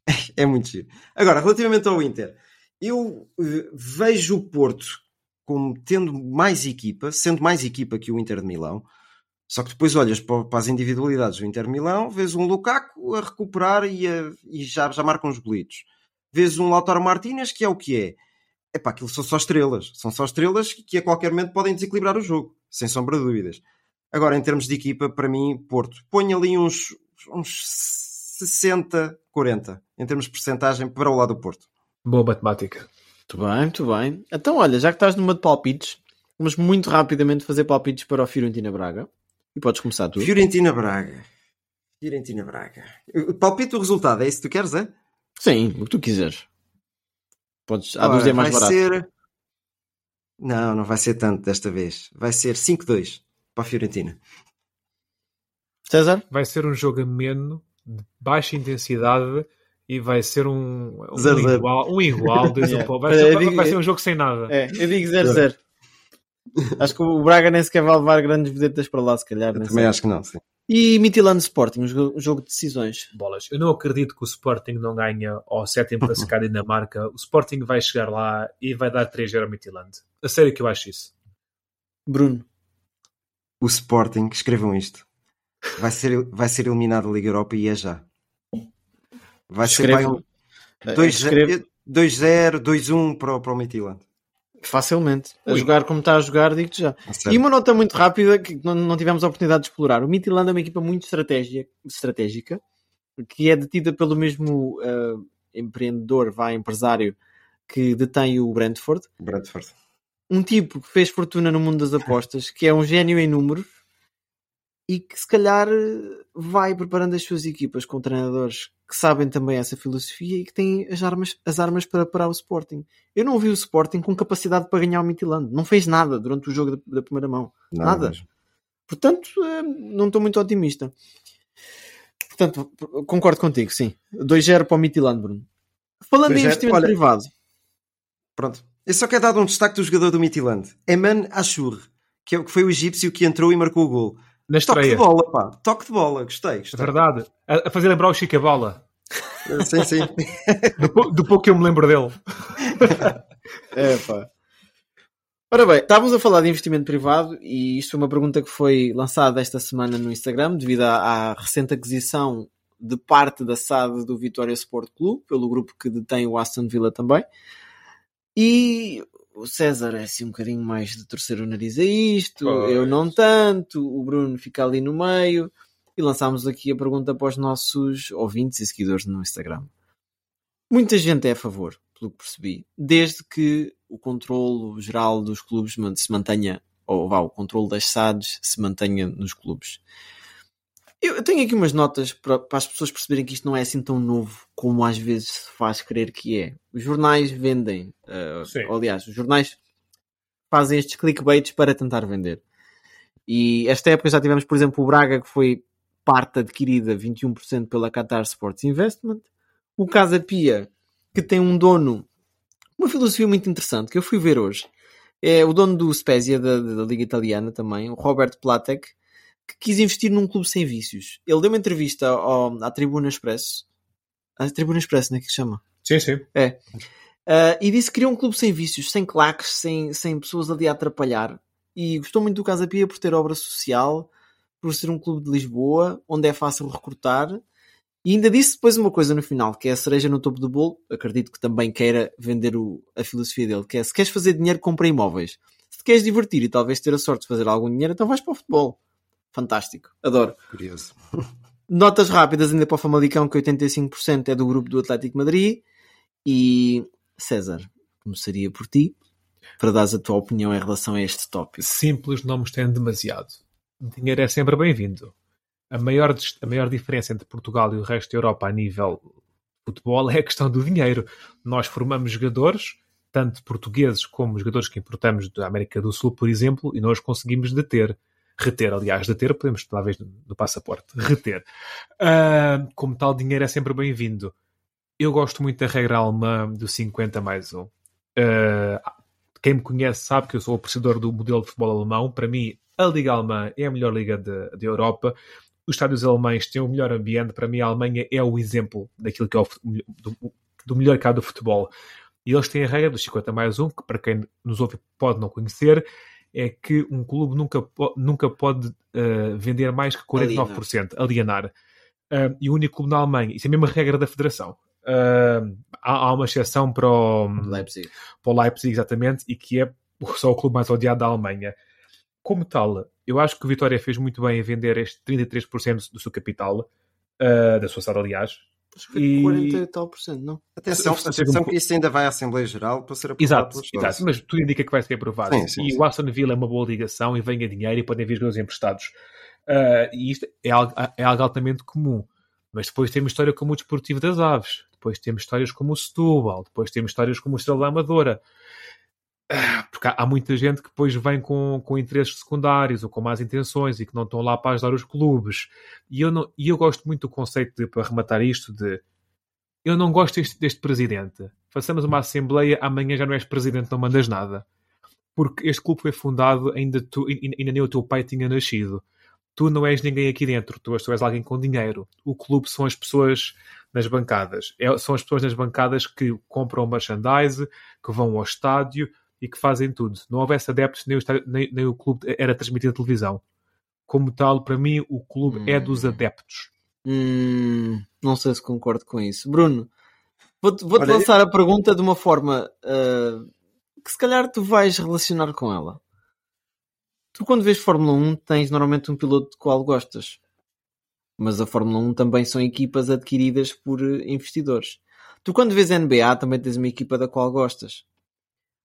É muito giro. Agora, relativamente ao Inter, eu eh, vejo o Porto como tendo mais equipa, sendo mais equipa que o Inter de Milão. Só que depois olhas para, para as individualidades do Inter Milão, vês um Lukaku a recuperar e, a- e já, já marca uns golitos. Vês um Lautaro Martínez, que é o que é. Epá, aquilo são só estrelas. São só estrelas que a qualquer momento podem desequilibrar o jogo, sem sombra de dúvidas. Agora, em termos de equipa, para mim, Porto, põe ali uns, uns 60, 40, em termos de percentagem para o lado do Porto. Boa matemática. muito bem, muito bem. Então, olha, já que estás numa de palpites, vamos muito rapidamente fazer palpites para o Fiorentina Braga. E podes começar tu. Fiorentina Braga. Fiorentina Braga. Palpite o resultado, é isso que tu queres, é? Sim, o que tu quiseres. Podes, a Ora, é mais vai barato. ser... Não, não vai ser tanto desta vez. Vai ser 5-2 para para a Fiorentina. César? Vai ser um jogo ameno, de baixa intensidade e vai ser um, um Zero, zero. igual. Um igual dois Yeah. um pouco. vai, ser, vai ser um jogo sem nada. É, eu digo 0-0. Acho que o Braga nem sequer vai levar grandes vedetas para lá, se calhar. Também sei. acho que não, sim. E Midtjylland Sporting, um jogo, de decisões. bolas. Eu não acredito que o Sporting não ganha ao sétimo classificado na Dinamarca. O Sporting vai chegar lá e vai dar 3-0 ao Midtjylland. A sério que eu acho isso. Bruno. O Sporting, escrevam isto, vai ser, vai ser eliminado da Liga Europa e é já. Vai ser Escrevam. vai, 2 escrevo. 2-0, 2-1 para, o- para o Midtjylland. Facilmente. A Ui. jogar como está a jogar, digo-te já. A sério. E uma nota muito rápida que não, não tivemos a oportunidade de explorar. O Midtjylland é uma equipa muito estratégia, estratégica, que é detida pelo mesmo ah, empreendedor, vá, empresário, que detém o Brentford. Bradford. Um tipo que fez fortuna no mundo das apostas, que é um gênio em números e que se calhar vai preparando as suas equipas com treinadores que sabem também essa filosofia e que têm as armas, as armas para parar o Sporting. Eu não vi o Sporting com capacidade para ganhar o Midtjylland. Não fez nada durante o jogo da, da primeira mão. Nada. mesmo. Portanto, eh, não estou muito otimista. Portanto, concordo contigo, sim. 2-0 para o Midtjylland, Bruno. Falando em 2-0, investimento olha- privado, Pronto. Eu só quero dar um destaque do jogador do Midtjylland. Eman Ashur, que, é, que foi o egípcio que entrou e marcou o gol. Na Toque de estreia. bola, pá. Toque de bola. Gostei, É gostei. verdade. A, a fazer lembrar o Chica Bola. Sim, sim. Do, do pouco que eu me lembro dele. É, pá. Ora bem, estávamos a falar de investimento privado e isto foi uma pergunta que foi lançada esta semana no Instagram devido à, à recente aquisição de parte da SAD do Vitória Sport Clube, pelo grupo que detém o Aston Villa também. E o César é assim um bocadinho mais de torcer o nariz a isto, Pois. eu não tanto, o Bruno fica ali no meio. E lançámos aqui a pergunta para os nossos ouvintes e seguidores no Instagram. Muita gente é a favor, pelo que percebi, desde que o controlo geral dos clubes se mantenha, ou vá, o controlo das SADs se mantenha nos clubes. Eu tenho aqui umas notas para, para as pessoas perceberem que isto não é assim tão novo como às vezes se faz crer que é. Os jornais vendem, ou, aliás, os jornais fazem estes clickbaits para tentar vender. E esta época já tivemos, por exemplo, o Braga, que foi parte adquirida 21% pela Qatar Sports Investment. O Casa Pia, que tem um dono, uma filosofia muito interessante, que eu fui ver hoje. É o dono do Spezia, da, da Liga Italiana também, o Robert Platek, que quis investir num clube sem vícios. Ele deu uma entrevista ao- à Tribuna Expresso. À Tribuna Expresso, não é que se chama? Sim, sim. É. Ah, e disse que queria um clube sem vícios, sem claques, sem, sem pessoas ali a atrapalhar. E gostou muito do Casa Pia por ter obra social, por ser um clube de Lisboa, onde é fácil recrutar. E ainda disse depois uma coisa no final, que é a cereja no topo do bolo. Acredito que também queira vender o- a filosofia dele, que é se queres fazer dinheiro, compra imóveis. Se queres divertir e talvez ter a sorte de fazer algum dinheiro, então vais para o futebol. Fantástico. Adoro. Curioso. Notas rápidas ainda para o Famalicão, que 85% é do grupo do Atlético de Madrid. E César, começaria por ti, para dares a tua opinião em relação a este tópico. Simples não me têm demasiado. Dinheiro é sempre bem-vindo. A maior, a maior diferença entre Portugal e o resto da Europa a nível de futebol é a questão do dinheiro. Nós formamos jogadores, tanto portugueses como jogadores que importamos da América do Sul, por exemplo, e nós conseguimos deter. Reter, aliás, deter, podemos talvez no, passaporte. Reter. Ah, como tal, dinheiro é sempre bem-vindo. Eu gosto muito da regra alemã do 50 mais 1. Ah, quem me conhece sabe que eu sou apreciador do modelo de futebol alemão. Para mim, a Liga Alemã é a melhor liga da Europa. Os estádios alemães têm o melhor ambiente. Para mim, a Alemanha é o exemplo daquilo que é o, do, do melhor cá do futebol. E eles têm a regra dos 50 mais 1, que para quem nos ouve pode não conhecer, é que um clube nunca, po- nunca pode eh, vender mais que 49%, alienar. Uh, e o único clube na Alemanha, isso é a mesma regra da federação. Uh, há, há uma exceção para o, Leipzig. para o Leipzig, exatamente, e que é só o clube mais odiado da Alemanha. Como tal, eu acho que o Vitória fez muito bem em vender este 33% do seu capital, uh, da sua SAD, aliás. Acho que foi E- 40 e tal por cento, não? Atenção, um atenção pouco- que isso ainda vai à Assembleia Geral para ser aprovado Exato, pelos exato, mas tudo indica que vai ser aprovado. Sim, sim, e sim. o Aston Villa é uma boa ligação e vem a dinheiro e podem vir jogadores emprestados. Uh, e isto é algo, é algo altamente comum. Mas depois temos história como o Desportivo das Aves, depois temos histórias como o Setúbal, depois temos histórias como o Estrela da Amadora. Porque há, há, muita gente que depois vem com, com interesses secundários ou com más intenções e que não estão lá para ajudar os clubes. E eu, não, e eu gosto muito do conceito, de, para rematar isto, de eu não gosto deste, deste presidente. Façamos uma assembleia, amanhã já não és presidente, não mandas nada. Porque este clube foi fundado, ainda, tu, ainda nem o teu pai tinha nascido. Tu não és ninguém aqui dentro, tu, tu és alguém com dinheiro. O clube são as pessoas nas bancadas. É, são as pessoas nas bancadas que compram merchandise, que vão ao estádio, e que fazem tudo. Não houvesse adeptos, nem o, nem, nem o clube era transmitido na televisão. Como tal, para mim, o clube hum. é dos adeptos. Hum, não sei se concordo com isso. Bruno, vou-te vou lançar eu... a pergunta de uma forma uh, que se calhar tu vais relacionar com ela. Tu, quando vês Fórmula 1, tens normalmente um piloto de qual gostas. Mas a Fórmula 1 também são equipas adquiridas por investidores. Tu, quando vês NBA, também tens uma equipa da qual gostas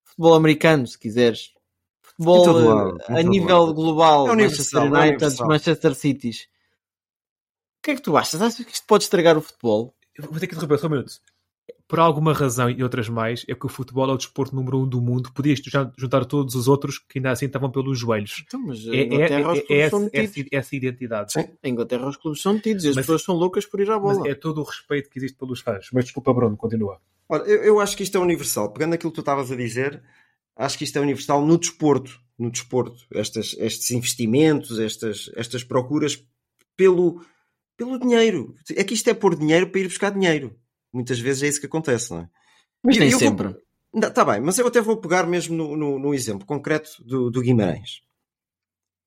futebol americano, se quiseres. Futebol lado, a nível lado. global, é Manchester é United, é Manchester Cities. O que é que tu achas? Achas que isto pode estragar o futebol? Eu vou ter que interromper só um minuto. Por alguma razão e outras mais, é que o futebol é o desporto número um do mundo. Podias juntar todos os outros que ainda assim estavam pelos joelhos. Então, mas é, Inglaterra, é, é, é, essa, essa, essa, identidade. Sim. Em Inglaterra os clubes são tidos e as mas, pessoas são loucas por ir à bola. é todo o respeito que existe pelos fãs. Mas desculpa, Bruno, continua. Olha, eu, eu acho que isto é universal. Pegando aquilo que tu estavas a dizer, acho que isto é universal no desporto. No desporto. Estas, estes investimentos, estas, estas procuras pelo, pelo dinheiro. É que isto é pôr dinheiro para ir buscar dinheiro. Muitas vezes é isso que acontece, não é? Mas nem sempre. Está bem, mas eu até vou pegar mesmo no, no, no exemplo concreto do, do Guimarães.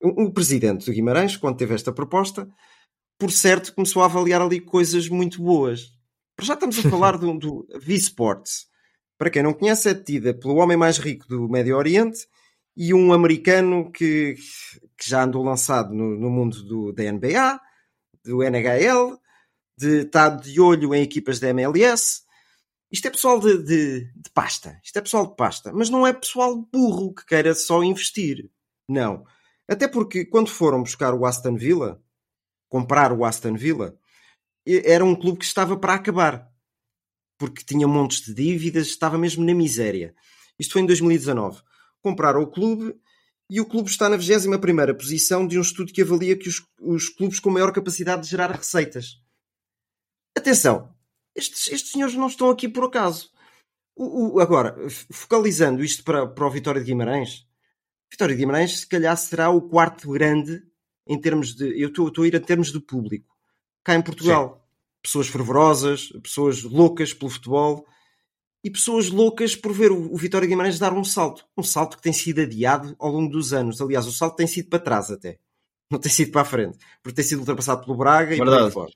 O, o, presidente do Guimarães, quando teve esta proposta, por certo começou a avaliar ali coisas muito boas. Já estamos a falar do, do V-Sports, para quem não conhece, é detida pelo homem mais rico do Médio Oriente e um americano que, que já andou lançado no, no mundo do, da NBA, do NHL, de estar de olho em equipas da MLS. Isto é pessoal de, de, de, pasta. Isto é pessoal de pasta. Mas não é pessoal burro que queira só investir. Não. Até porque quando foram buscar o Aston Villa, comprar o Aston Villa, era um clube que estava para acabar porque tinha montes de dívidas, estava mesmo na miséria. Isto foi em 2019. Compraram o clube e o clube está na 21 posição de um estudo que avalia que os, os clubes com maior capacidade de gerar receitas. Atenção, estes, estes senhores não estão aqui por acaso. O, o, agora, focalizando isto para, para o Vitória de Guimarães, Vitória de Guimarães se calhar será o quarto grande em termos de. Eu estou, estou a ir a termos de público. Cá em Portugal. Sim pessoas fervorosas, pessoas loucas pelo futebol e pessoas loucas por ver o, Vitória Guimarães dar um salto. Um salto que tem sido adiado ao longo dos anos. Aliás, o salto tem sido para trás até. Não tem sido para a frente. Porque tem sido ultrapassado pelo Braga Verdade. e por aí fora.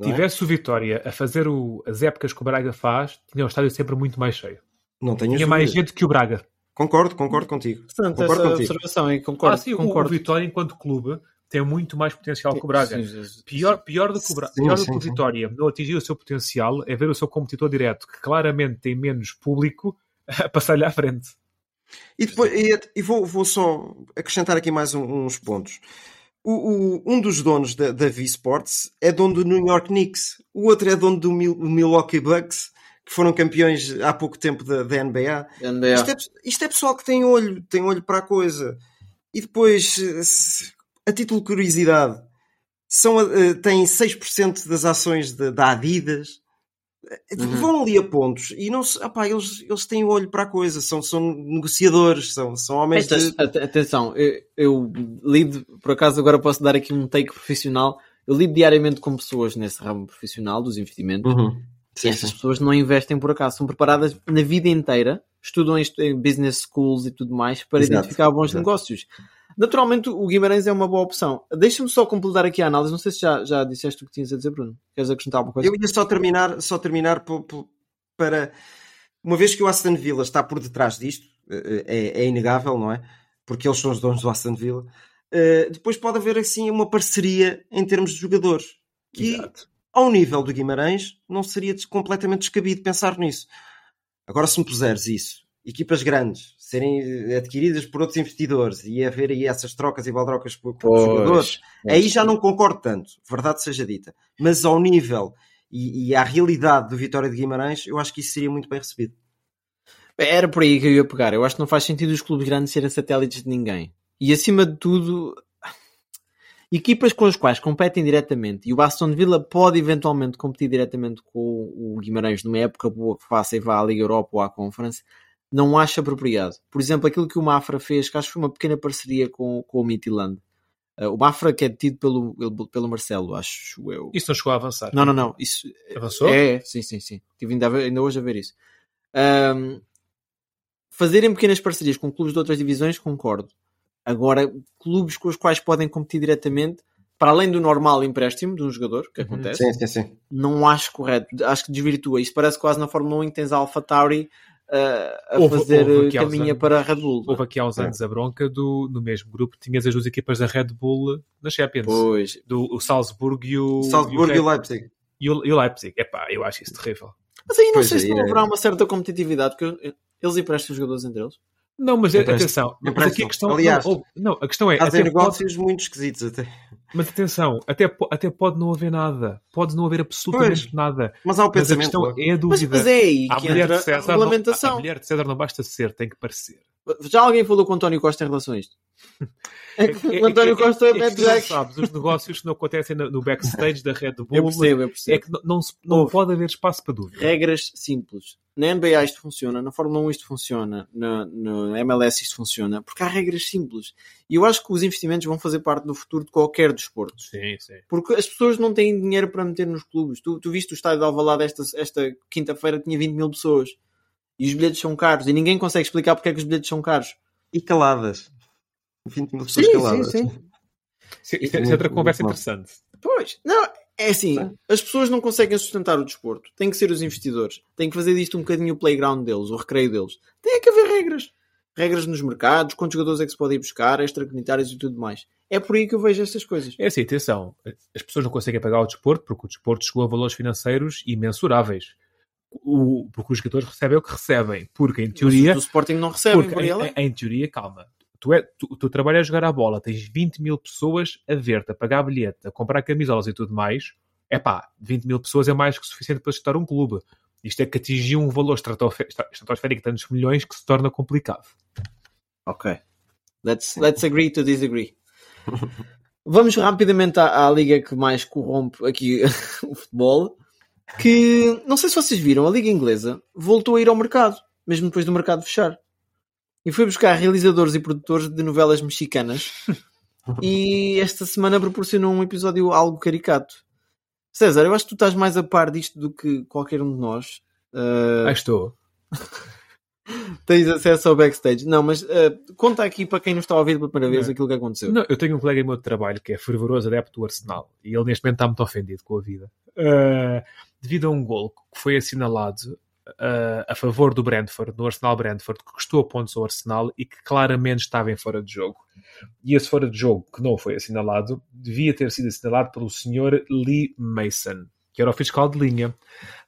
É? Tivesse o Vitória a fazer o, as épocas que o Braga faz, tinha o estádio sempre muito mais cheio. Não tenho Tinha mais gente que o Braga. Concordo, concordo contigo. Portanto, concordo essa contigo. observação concordo. Ah, sim, concordo. O, Vitória, enquanto clube, tem muito mais potencial que o Braga. Pior, pior do que o, Braga, pior do que o Vitória não atingir o seu potencial é ver o seu competidor direto, que claramente tem menos público, a passar-lhe à frente. E, depois, e, e vou, vou, só acrescentar aqui mais um, uns pontos. O, o, um dos donos da, da V-Sports é dono do New York Knicks, o outro é dono do Mil, Milwaukee Bucks, que foram campeões há pouco tempo da, da NBA. NBA. Isto, é, isto é pessoal que tem olho, tem olho para a coisa. E depois, a título de curiosidade, são, uh, têm 6% das ações da Adidas. Uhum. Vão ali a pontos e não se, opá, eles, eles têm olho para a coisa, são, são negociadores, são, são homens de... Atenção, eu, eu lido, por acaso agora posso dar aqui um take profissional, eu lido diariamente com pessoas nesse ramo profissional dos investimentos uhum. Sim, e essas sim. pessoas não investem por acaso, são preparadas na vida inteira, estudam em business schools e tudo mais para Exato. identificar bons Exato. negócios. Naturalmente, o Guimarães é uma boa opção. Deixa-me só completar aqui a análise. Não sei se já, já disseste o que tinhas a dizer, Bruno. Queres acrescentar alguma coisa? Eu ia só terminar, só terminar para. Uma vez que o Aston Villa está por detrás disto, eh, é, é inegável, não é? Porque eles são os donos do Aston Villa. Uh, depois pode haver assim uma parceria em termos de jogadores que, Exato. ao nível do Guimarães, não seria completamente descabido pensar nisso. Agora, se me puseres isso, equipas grandes, serem adquiridas por outros investidores e haver aí essas trocas e baldrocas por, por jogadores, aí já não concordo tanto, verdade seja dita. Mas ao nível e, e à realidade do Vitória de Guimarães, eu acho que isso seria muito bem recebido. Era por aí que eu ia pegar. Eu acho que não faz sentido os clubes grandes serem satélites de ninguém. E acima de tudo, equipas com as quais competem diretamente, e o Aston Villa pode eventualmente competir diretamente com o Guimarães numa época boa que faça e vá à Liga Europa ou à Conference, não acho apropriado. Por exemplo, aquilo que o Mafra fez, que acho que foi uma pequena parceria com, com o Midtjylland. Uh, o Mafra que é detido pelo, pelo Marcelo, acho eu. Isso não chegou a avançar? Não, não, não. Isso Avançou? É, sim, sim, sim. Tive ainda, ainda hoje a ver isso. Um, fazerem pequenas parcerias com clubes de outras divisões, concordo. Agora, clubes com os quais podem competir diretamente, para além do normal empréstimo de um jogador, que uhum. acontece, sim, sim, sim. não acho correto. Acho que desvirtua. Isso parece quase na Fórmula 1 em que tens a Alpha A houve, fazer houve caminha anos, para a Red Bull. Houve aqui há uns anos a bronca do, no mesmo grupo, tinhas as duas equipas da Red Bull na Champions. Pois. Do, o Salzburgo e o, Salzburgo e o, e o Leipzig. E o, e o Leipzig. Epá, eu acho isso terrível. Mas aí não pois sei se não é. haverá uma certa competitividade, porque eles emprestam os jogadores entre eles. Não, mas Emprestam. atenção, mas aqui a questão, Aliás, não, não, a questão é. Fazem negócios pode, muito esquisitos até. Mas atenção, até, até pode não haver nada, pode não haver absolutamente pois, nada. Mas há o pensamento. Mas a questão é a dúvida. Mas, mas é aí que entra a regulamentação. Não, a mulher de César não basta ser, tem que parecer. Já alguém falou com o António Costa em relação a isto? É que o António Costa é, é, é, é sabes, os negócios que não acontecem no backstage da Red Bull eu percebo, eu percebo. é que não, não, não pode haver espaço para dúvida. Regras simples. Na NBA isto funciona, na Fórmula 1 isto funciona, na, na MLS isto funciona, porque há regras simples. E eu acho que os investimentos vão fazer parte do futuro de qualquer desporto. Sim, sim. Porque as pessoas não têm dinheiro para meter nos clubes. Tu, tu viste o estádio de Alvalade esta, esta quinta-feira tinha 20 mil pessoas. E os bilhetes são caros. E ninguém consegue explicar porque é que os bilhetes são caros. E caladas. 20 mil pessoas sim, caladas. Sim, sim. Isso é outra conversa interessante. Pois, não, é assim, as pessoas não conseguem sustentar o desporto. Tem que ser os investidores. Tem que fazer disto um bocadinho o playground deles, o recreio deles. Tem que haver regras. Regras nos mercados, quantos jogadores é que se podem buscar, extracomunitários e tudo mais. É por aí que eu vejo estas coisas. É assim, atenção. As pessoas não conseguem pagar o desporto porque o desporto chegou a valores financeiros imensuráveis. O, porque os jogadores recebem o que recebem. Porque, em teoria... Mas o Sporting não recebe, porque, em, em, em teoria, calma tu, é, tu, tu trabalhas a jogar a bola, tens 20 mil pessoas a ver-te, a pagar bilhete, a comprar camisolas e tudo mais, é pá, 20 mil pessoas é mais que suficiente para estar um clube. Isto é que atingiu um valor estratosférico de tantos milhões que se torna complicado. Ok. Let's, let's agree to disagree. Vamos rapidamente à, à, liga que mais corrompe aqui o futebol. Que não sei se vocês viram, a liga inglesa voltou a ir ao mercado, mesmo depois do mercado fechar e fui buscar realizadores e produtores de novelas mexicanas e esta semana proporcionou um episódio algo caricato. César, eu acho que tu estás mais a par disto do que qualquer um de nós. Uh... Ah, estou. Tens acesso ao backstage. Não, mas uh, conta aqui para quem não está a ouvir pela primeira vez não. aquilo que aconteceu. Não, eu tenho um colega em meu trabalho que é fervoroso adepto do Arsenal e ele neste momento está muito ofendido com a vida. Uh, devido a um gol que foi assinalado uh, a favor do Brentford, no Arsenal Brentford, que custou pontos ao Arsenal e que claramente estava em fora de jogo. E esse fora de jogo, que não foi assinalado, devia ter sido assinalado pelo Sr. Lee Mason, que era o fiscal de linha.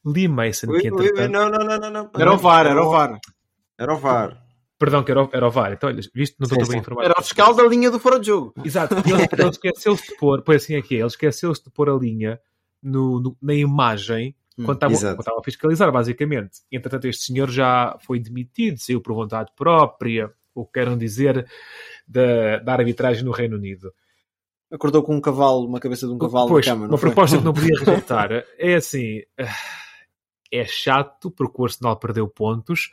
Lee Mason, ui, que entretanto... Ui, não, não, não, não, não. Era o VAR, era o VAR. Era o VAR. Perdão, que era o, era o VAR. Então, olha, visto, não estou bem informado. Era o fiscal da linha do fora de jogo. Exato. Ele, ele esqueceu-se de pôr, foi assim aqui, ele esqueceu-se de pôr a linha no, no, na imagem quando estava, quando estava a fiscalizar, basicamente. Entretanto, este senhor já foi demitido, saiu por vontade própria, o que querem dizer da, da arbitragem no Reino Unido. Acordou com um cavalo, uma cabeça de um cavalo pois, na cama. Uma foi? proposta que não podia rejeitar. é assim, é chato porque o Arsenal perdeu pontos.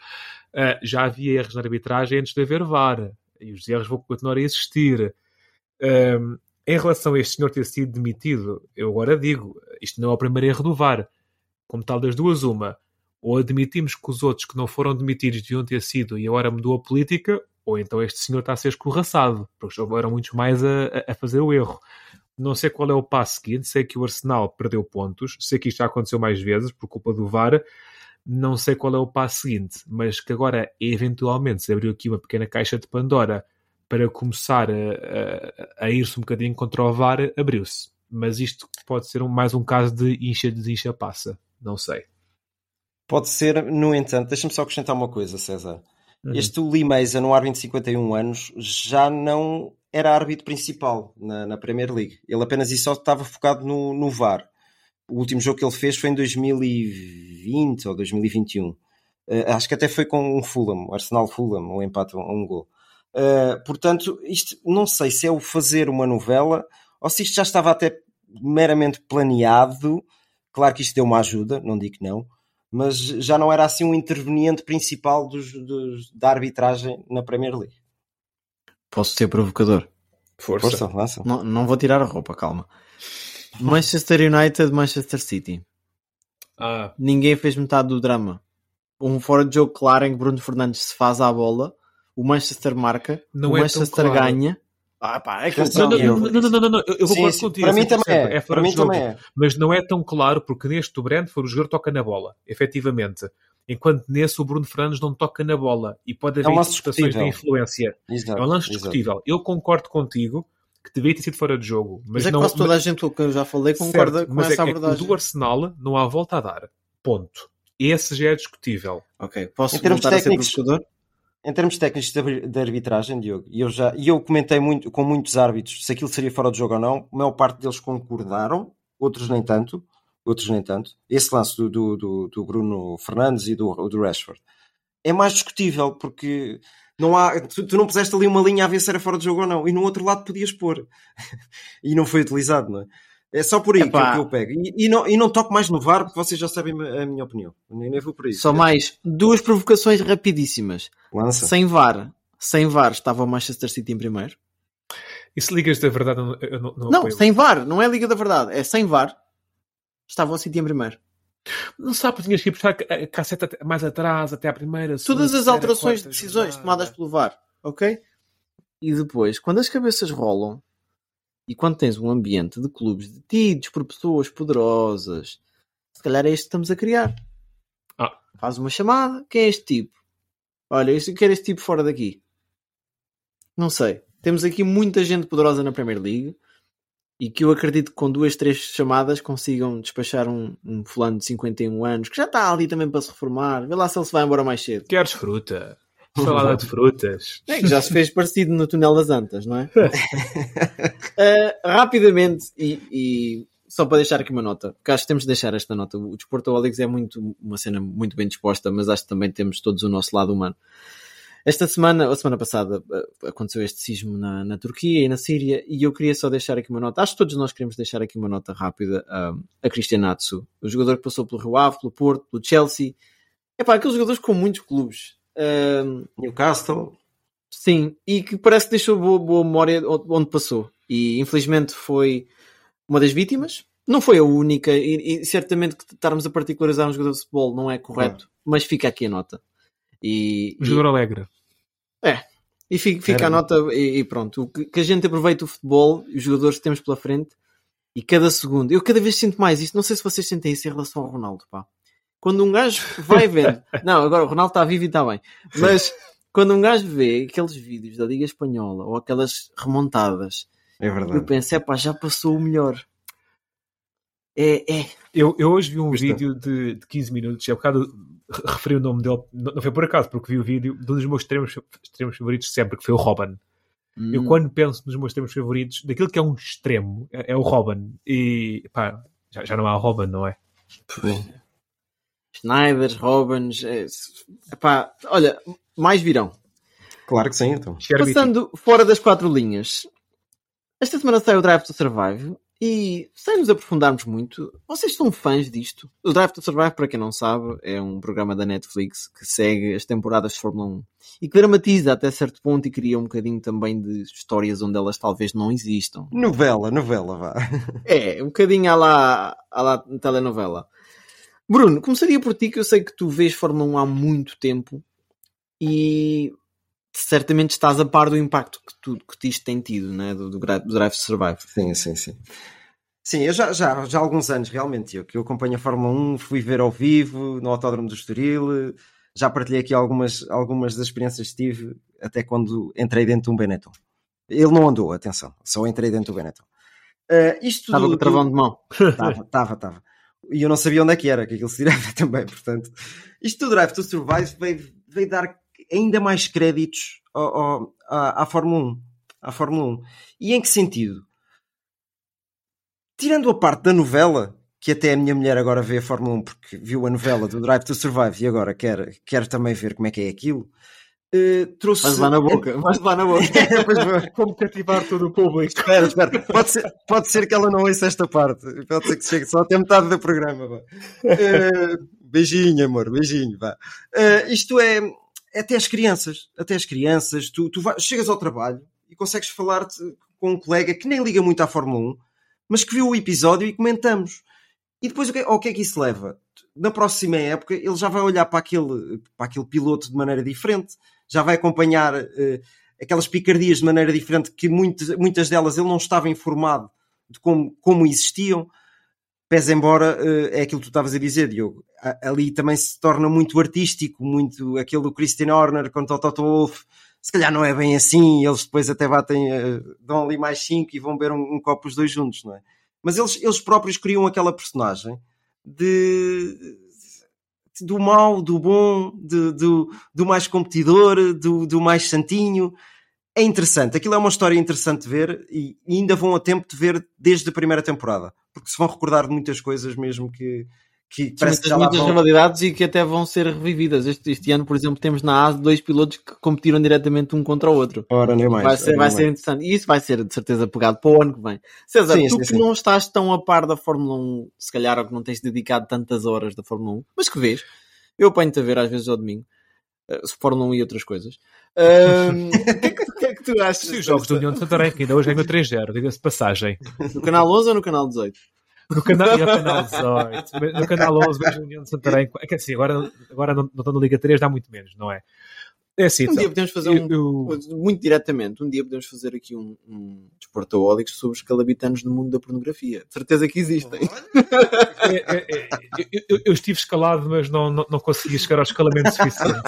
Ah, já havia erros na arbitragem antes de haver VAR. E os erros vão continuar a existir. em relação a este senhor ter sido demitido, eu agora digo, isto não é o primeiro erro do VAR como tal das duas, uma, ou admitimos que os outros que não foram demitidos deviam ter sido e agora mudou a política, ou então este senhor está a ser escorraçado, porque eram muitos mais a, a fazer o erro. Não sei qual é o passo seguinte, sei que o Arsenal perdeu pontos, sei que isto já aconteceu mais vezes por culpa do VAR, não sei qual é o passo seguinte, mas que agora eventualmente se abriu aqui uma pequena caixa de Pandora para começar a, a, a ir-se um bocadinho contra o VAR, abriu-se. Mas isto pode ser um, mais um caso de incha-desincha-passa. Não sei. Pode ser, no entanto, deixa-me só acrescentar uma coisa, César. Uhum. Este Lee Mason, um árbitro de 51 anos, já não era árbitro principal na, na Premier League. Ele apenas e só estava focado no, no VAR. O último jogo que ele fez foi em 2020 ou 2021. Uh, acho que até foi com um Fulham, Arsenal Fulham, um empate a um, um gol. Uh, portanto, isto não sei se é o fazer uma novela ou se isto já estava até meramente planeado. Claro que isto deu uma ajuda, não digo que não, mas já não era assim um interveniente principal dos, dos, da arbitragem na Premier League. Posso ser provocador? Força. Força lança. Não, não vou tirar a roupa, calma. Manchester United, Manchester City. Ah. Ninguém fez metade do drama. Um fora de jogo claro em que Bruno Fernandes se faz à bola, o Manchester marca, não o é Manchester claro. ganha. Ah, pá, é que não, não, não, não, não, não, eu concordo contigo. Para mim também é. é para mim também é. Mas não é tão claro porque neste do Brentford o jogador toca na bola, efetivamente. Enquanto nesse o Bruno Fernandes não toca na bola e pode haver é situações de influência. Exato, é um lance discutível. Exato. Eu concordo contigo que deveria ter sido fora de jogo. Mas, mas é não, quase toda mas, a gente, o que eu já falei, concorda certo, com mas essa é, abordagem. É que o do Arsenal não há volta a dar. Ponto. Esse já é discutível. Ok. Posso em termos técnicos, Em termos técnicos de arbitragem, Diogo, e eu, já, e eu comentei muito, com muitos árbitros se aquilo seria fora de jogo ou não, a maior parte deles concordaram, outros nem tanto outros nem tanto. Esse lance do, do, do, do Bruno Fernandes e do, do Rashford é mais discutível porque não há, tu, tu, não puseste ali uma linha a ver se era fora de jogo ou não, e no outro lado podias pôr e não foi utilizado, não é? É só por aí que eu, que eu, pego. E, e, não, e não toco mais no VAR porque vocês já sabem a minha opinião. Nem, nem vou por isso. Só mais duas provocações rapidíssimas. Lança. Sem VAR, sem VAR estava o Manchester City em primeiro. Isso ligas da verdade? Eu não, não, não sem VAR, não é Liga da Verdade, é sem VAR estavam a sentir em primeiro. Não sabe, tinhas que ir buscar a casseta mais atrás, até à primeira. Todas as alterações de decisões tomadas pelo VAR, ok? E depois, quando as cabeças rolam e quando tens um ambiente de clubes detidos por pessoas poderosas, se calhar é isto que estamos a criar. Ah. Faz uma chamada, quem é este tipo? Olha, eu quero este tipo fora daqui. Não sei. Temos aqui muita gente poderosa na Premier League e que eu acredito que com duas, três chamadas consigam despachar um, um fulano de 51 anos que já está ali também para se reformar. Vê lá se ele se vai embora mais cedo. Queres fruta? Salada de frutas. É que já se fez parecido no túnel das Antas, não é? uh, rapidamente, e, e, só para deixar aqui uma nota, porque acho que temos de deixar esta nota. O Desporto Olix é muito, uma cena muito bem disposta, mas acho que também temos todos o nosso lado humano. Esta semana, ou semana passada, eh, aconteceu este sismo na, na Turquia e na Síria e eu queria só deixar aqui uma nota. Acho que todos nós queremos deixar aqui uma nota rápida um, a Cristian Natsu, o jogador que passou pelo Rio Ave, pelo Porto, pelo Chelsea. É pá, aqueles jogadores com muitos clubes. Um, Newcastle. Sim, e que parece que deixou boa, boa memória onde passou. E infelizmente foi uma das vítimas. Não foi a única, e, e certamente que estarmos a particularizar um jogador de futebol não é correto, mas fica aqui a nota. E, jogador e, alegre. É. E fica, fica a nota e, e pronto. Que, que, a gente aproveite o futebol e os jogadores que temos pela frente e cada segundo. Eu cada vez sinto mais isto. Não sei se vocês sentem isso em relação ao Ronaldo, pá. Quando um gajo vai vendo. não, agora o Ronaldo está vivo e está bem. Mas quando um gajo vê aqueles vídeos da Liga Espanhola ou aquelas remontadas, é verdade. eu penso, é pá, já passou o melhor. É, é. Eu, eu hoje vi um vídeo de, de 15 minutos, é um bocado referi o nome dele, não foi por acaso, porque vi o vídeo de um dos meus extremos, extremos favoritos sempre, que foi o Robin. Hum. Eu quando penso nos meus extremos favoritos, daquilo que é um extremo, é, é o Robin. E pá, já, já não há Robin, não é? Schneider, Robins, é, epá, olha, mais virão. Claro que sim, então. Passando fora das quatro linhas, esta semana sai o Drive to Survive e sem nos aprofundarmos muito, vocês são fãs disto? O Drive to Survive, para quem não sabe, é um programa da Netflix que segue as temporadas de Fórmula 1 e que dramatiza até certo ponto e cria um bocadinho também de histórias onde elas talvez não existam. Novela, novela, vá. É, um bocadinho à lá, à lá telenovela. Bruno, começaria por ti, que eu sei que tu vês Fórmula 1 há muito tempo e certamente estás a par do impacto que, tu, que isto tem tido, né? do, do, do Drive to Survive. Sim, sim, sim. Sim, eu já, já, já há alguns anos, realmente, eu que eu acompanho a Fórmula 1, fui ver ao vivo no Autódromo do Estoril, já partilhei aqui algumas, algumas das experiências que tive, até quando entrei dentro de um Benetton. Ele não andou, atenção, só entrei dentro do Benetton. Uh, isto estava com o travão de mão. Estava, estava, estava. E eu não sabia onde é que era, que aquilo se tirava também, portanto. Isto do Drive to Survive veio, veio dar ainda mais créditos ao, ao, à, à Fórmula 1. À Fórmula 1. E em que sentido? tirando a parte da novela, que até a minha mulher agora vê a Fórmula 1 porque viu a novela do Drive to Survive e agora quer, quer também ver como é que é aquilo. Uh, trouxe... Vais lá na boca, vais lá na boca. Como cativar todo o público. Espera, espera. Pode ser, pode ser que ela não ouça esta parte. Pode ser que chegue só até metade do programa. Uh, beijinho, amor, beijinho. Vá. Uh, isto é, é até as crianças. Até as crianças. Tu, tu vai, chegas ao trabalho e consegues falar com um colega que nem liga muito à Fórmula 1, mas que viu o episódio e comentamos. E depois o que, ao que é que isso leva? Na próxima época ele já vai olhar para aquele, para aquele piloto de maneira diferente, já vai acompanhar uh, aquelas picardias de maneira diferente que muitas, muitas delas ele não estava informado de como, como existiam. Pese embora uh, é aquilo que tu estavas a dizer, Diogo. Ali também se torna muito artístico, muito aquele do Christian Horner com Toto Wolff. Se calhar não é bem assim, eles depois até batem, uh, dão ali mais cinco e vão beber um, um copo os dois juntos, não é? Mas eles, eles próprios criam aquela personagem de, do mau, do bom, de, do, do mais competidor, do, do mais santinho. É interessante, aquilo é uma história interessante de ver e ainda vão a tempo de ver desde a primeira temporada, porque se vão recordar de muitas coisas mesmo que, que parece muitas, que muitas vão... rivalidades e que até vão ser revividas. Este, este, ano, por exemplo, temos na ASE dois pilotos que competiram diretamente um contra o outro. Ora, nem mais. Vai ser, vai ser interessante. E isso vai ser, de certeza, pegado para o ano que vem. César, sim, tu sim, que sim. não estás tão a par da Fórmula 1, se calhar, ou que não tens dedicado tantas horas da Fórmula 1, mas que vês, eu apanho-te a ver às vezes ao domingo, uh, Fórmula 1 e outras coisas. O que, é que, que, é que, tu achas? Sim, os jogos do União de Santarém, que ainda hoje ganhou 3-0, diga-se passagem. No canal 11 ou no canal 18? No canal, no canal 18, no canal 11 vejo a União de Santarém. É que assim, agora, agora não estou na Liga 3, dá muito menos, não é? É assim, um então, dia podemos fazer um, eu... muito diretamente, um dia podemos fazer aqui um, um desportaólicos sobre os calabitanos no mundo da pornografia. De certeza que existem. É, é, é, eu, eu, estive escalado, mas não, não, não consegui chegar ao escalamento suficiente.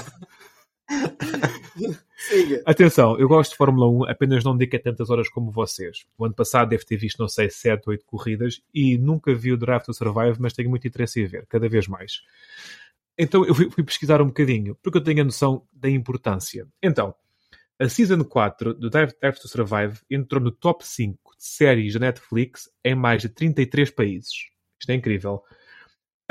Siga. Atenção, eu gosto de Fórmula 1, apenas não dedico tantas horas como vocês. O ano passado deve ter visto, não sei, 7 ou 8 corridas e nunca vi o Draft to Survive, mas tenho muito interesse em ver, cada vez mais. Então eu fui, fui pesquisar um bocadinho, porque eu tenho a noção da importância. Então, a Season 4 do Drive to Survive entrou no top 5 de séries da Netflix em mais de 33 países. Isto é incrível.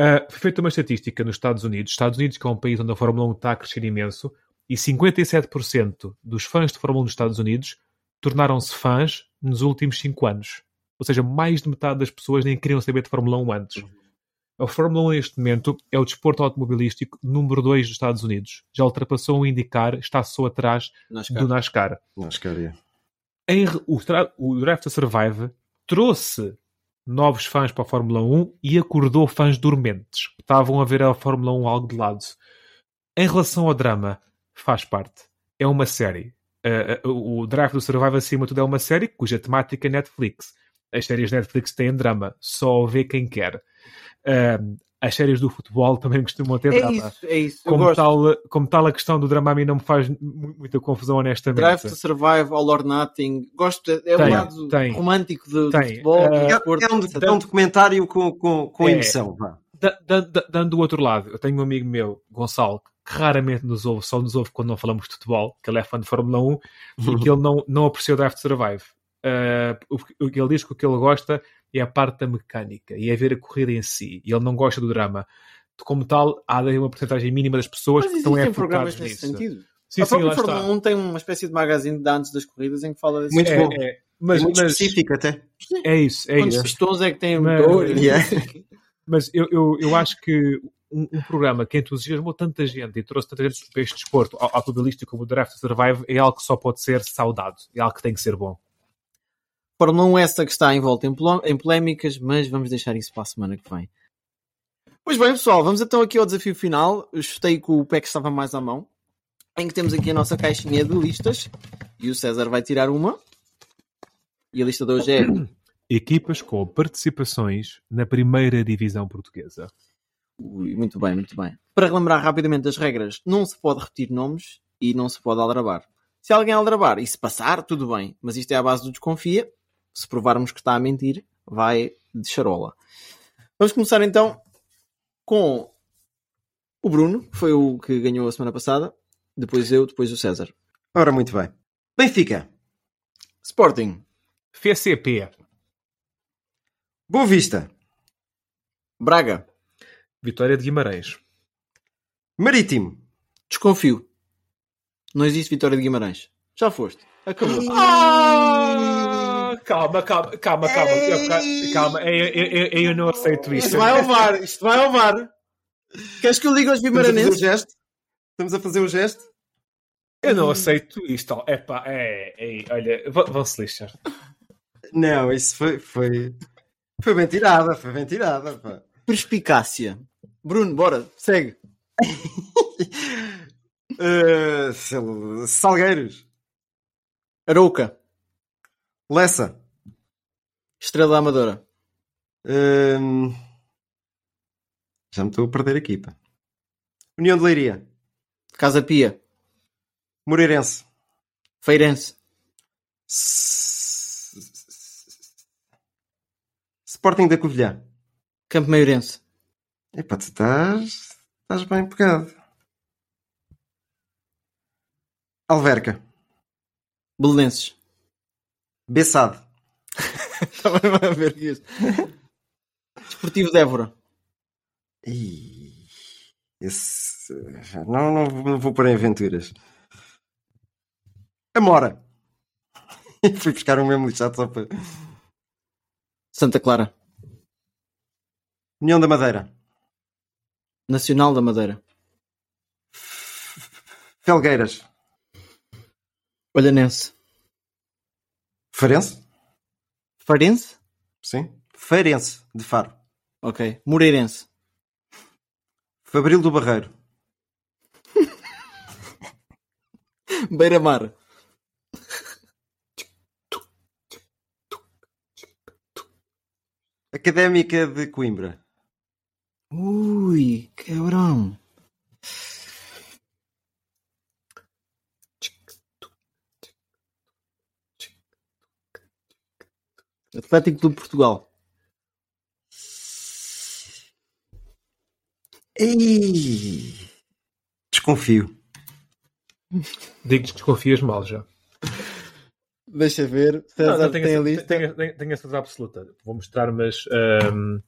Uh, foi feita uma estatística nos Estados Unidos. Estados Unidos, que é um país onde a Fórmula 1 está a crescer imenso, e 57% dos fãs de Fórmula 1 nos Estados Unidos tornaram-se fãs nos últimos 5 anos. Ou seja, mais de metade das pessoas nem queriam saber de Fórmula 1 antes. A Fórmula 1 neste momento é o desporto automobilístico número 2 dos Estados Unidos. Já ultrapassou o IndyCar, está só atrás NASCAR. do NASCAR. NASCAR é. em, o, o Draft to Survive trouxe novos fãs para a Fórmula 1 e acordou fãs dormentes que estavam a ver a Fórmula 1 algo de lado. Em relação ao drama, faz parte. É uma série. Uh, uh, o Drive do Survive, acima de tudo, é uma série cuja temática é Netflix. As séries Netflix têm drama, só vê quem quer. Uh, as séries do futebol também costumam ter é drama. Isso, é isso. Como tal, como tal, a questão do drama a mim não me faz muita confusão, honestamente. Drive to Survive, All or Nothing. Gosto, é tem, um lado tem, romântico do, do futebol. Uh, é, é, um, é, um, documentário com, com, com é, emoção. Da, da, da, dando o outro lado, eu tenho um amigo meu, Gonçalo, que raramente nos ouve, só nos ouve quando não falamos de futebol, que ele é fã de Fórmula 1 e que ele não, não apreciou Drive to Survive. Uh, o, ele diz que o que ele gosta é a parte da mecânica e é ver a corrida em si. E ele não gosta do drama. Como tal, há uma porcentagem mínima das pessoas Mas que estão é focadas nisso. Sentido. Sim, a sim, própria Fórmula 1 tem uma espécie de magazine de antes das corridas em que fala desse Muito bom. É, é, mas, é muito mas, específico até. É isso, é Quantos isso. pistões é que tem o motor? Yeah. Mas eu, eu, eu acho que um, um, programa que entusiasmou tanta gente e trouxe tanta gente para este desporto automobilístico como o Draft Survive é algo que só pode ser saudado, é algo que tem que ser bom. Fórmula 1 essa que está envolta em polémicas, mas vamos deixar isso para a semana que vem. Pois bem, pessoal, vamos então aqui ao desafio final. Eu chutei que o pé que estava mais à mão, em que temos aqui a nossa caixinha de listas e o César vai tirar uma. E a lista de hoje é equipas com participações na primeira divisão portuguesa. Ui, muito bem, muito bem. Para relembrar rapidamente as regras, não se pode repetir nomes e não se pode aldrabar. Se alguém aldrabar e se passar, tudo bem, mas isto é a base do desconfia. Se provarmos que está a mentir, vai de charola. Vamos começar então com o Bruno, que foi o que ganhou a semana passada. Depois eu, depois o César. Ora, muito bem. Benfica. Sporting. FCP. Boa Vista. Braga. Vitória de Guimarães. Marítimo. Desconfio. Não existe Vitória de Guimarães. Já foste. Acabou. Ah, calma, calma, calma, calma. Eu, calma, eu, eu, eu, não aceito isto. Isto vai ao VAR. Isto vai ao VAR. Queres que eu ligue aos Guimaranenses? Estamos a fazer o gesto? Estamos a fazer o gesto? Eu não aceito isto. Epá, é, é, olha, vão-se lixar. Não, isso foi, foi, foi bem tirada, foi bem tirada. Pá. Perspicácia. Bruno, bora, segue. uh, Salgueiros. Arouca. Lessa. Estrela Amadora. Uh, já me estou a perder aqui, pá. União de Leiria. Casa Pia. Moreirense. Feirense. Sporting da Covilhã. Campo Maiorense. Epá, tu estás, estás bem pegado. Alverca. Belenenses. Bessade. Também vai haver isso. Desportivo de Évora. Esse... Não, não, vou pôr em aventuras. Amora. Fui buscar um mesmo lixado só para. Santa Clara. União da Madeira. Nacional da Madeira. Felgueiras. Olhanense. Farense? Farense? Sim. Feirense, de Faro. Ok. Moreirense. Fabril do Barreiro. Beira-Mar. Académica de Coimbra. Ui, cabrão. Atlético do Portugal. Ei, desconfio. Digo que desconfias mal já. Deixa ver. César não, não, tenho, tem a, a lista. Tenho, tenho, tenho a certeza absoluta. Vou mostrar, mas um,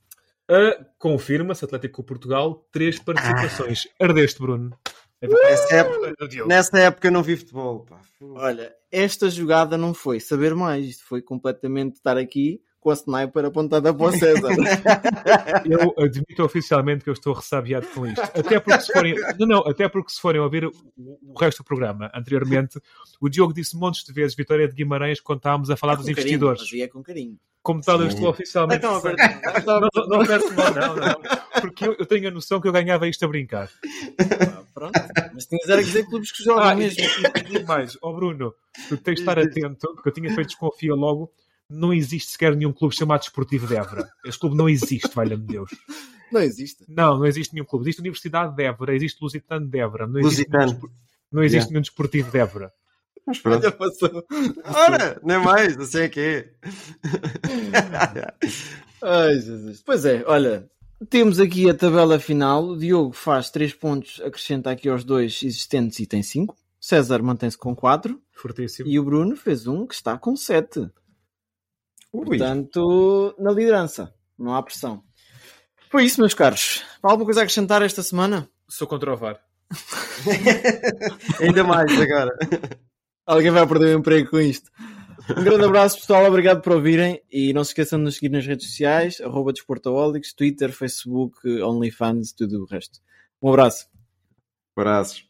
uh, confirma-se Atlético Portugal, três participações. Ah. Ardeste, Bruno. Nessa época, nessa época não vi futebol. Pá. Olha, esta jogada não foi saber mais. Isto foi completamente estar aqui com a sniper apontada para o César. eu admito oficialmente que eu estou ressabiado com isto. Até porque se forem, não, não, até porque se forem ouvir o, o resto do programa anteriormente, o Diogo disse montes de vezes Vitória de Guimarães quando estávamos a falar é dos investidores. Carinho, é com carinho. Como tal, eu estou oficialmente. Não, não, não, não, não, não, porque eu, eu, tenho a noção que eu ganhava isto a brincar. Ah, pronto, mas tinhas era que dizer clubes que jogam ah, mesmo. E, e, mais, ó oh Bruno, tu tens de estar atento, porque eu tinha feito desconfia logo não existe sequer nenhum clube chamado Desportivo de Évora. Este clube não existe, valha-me Deus. Não existe? Não, não existe nenhum clube. Existe a Universidade de Évora, existe Lusitano de Évora. Não existe, nenhum, não existe yeah. nenhum Desportivo de Évora. Mas pronto. Ora, nem mais, assim é que é. Ai, Jesus. Pois é, olha, temos aqui a tabela final. O Diogo faz 3 pontos, acrescenta aqui aos dois existentes e tem 5. César mantém-se com 4. Fortíssimo. E o Bruno fez um que está com 7. Portanto, na liderança, não há pressão. Foi isso, meus caros. Há alguma coisa a acrescentar esta semana? Sou contra o VAR. Ainda mais agora. Alguém vai perder o emprego com isto. Um grande abraço, pessoal. Obrigado por ouvirem. E não se esqueçam de nos seguir nas redes sociais: arroba Twitter, Facebook, OnlyFans, tudo o resto. Um abraço. Abraços.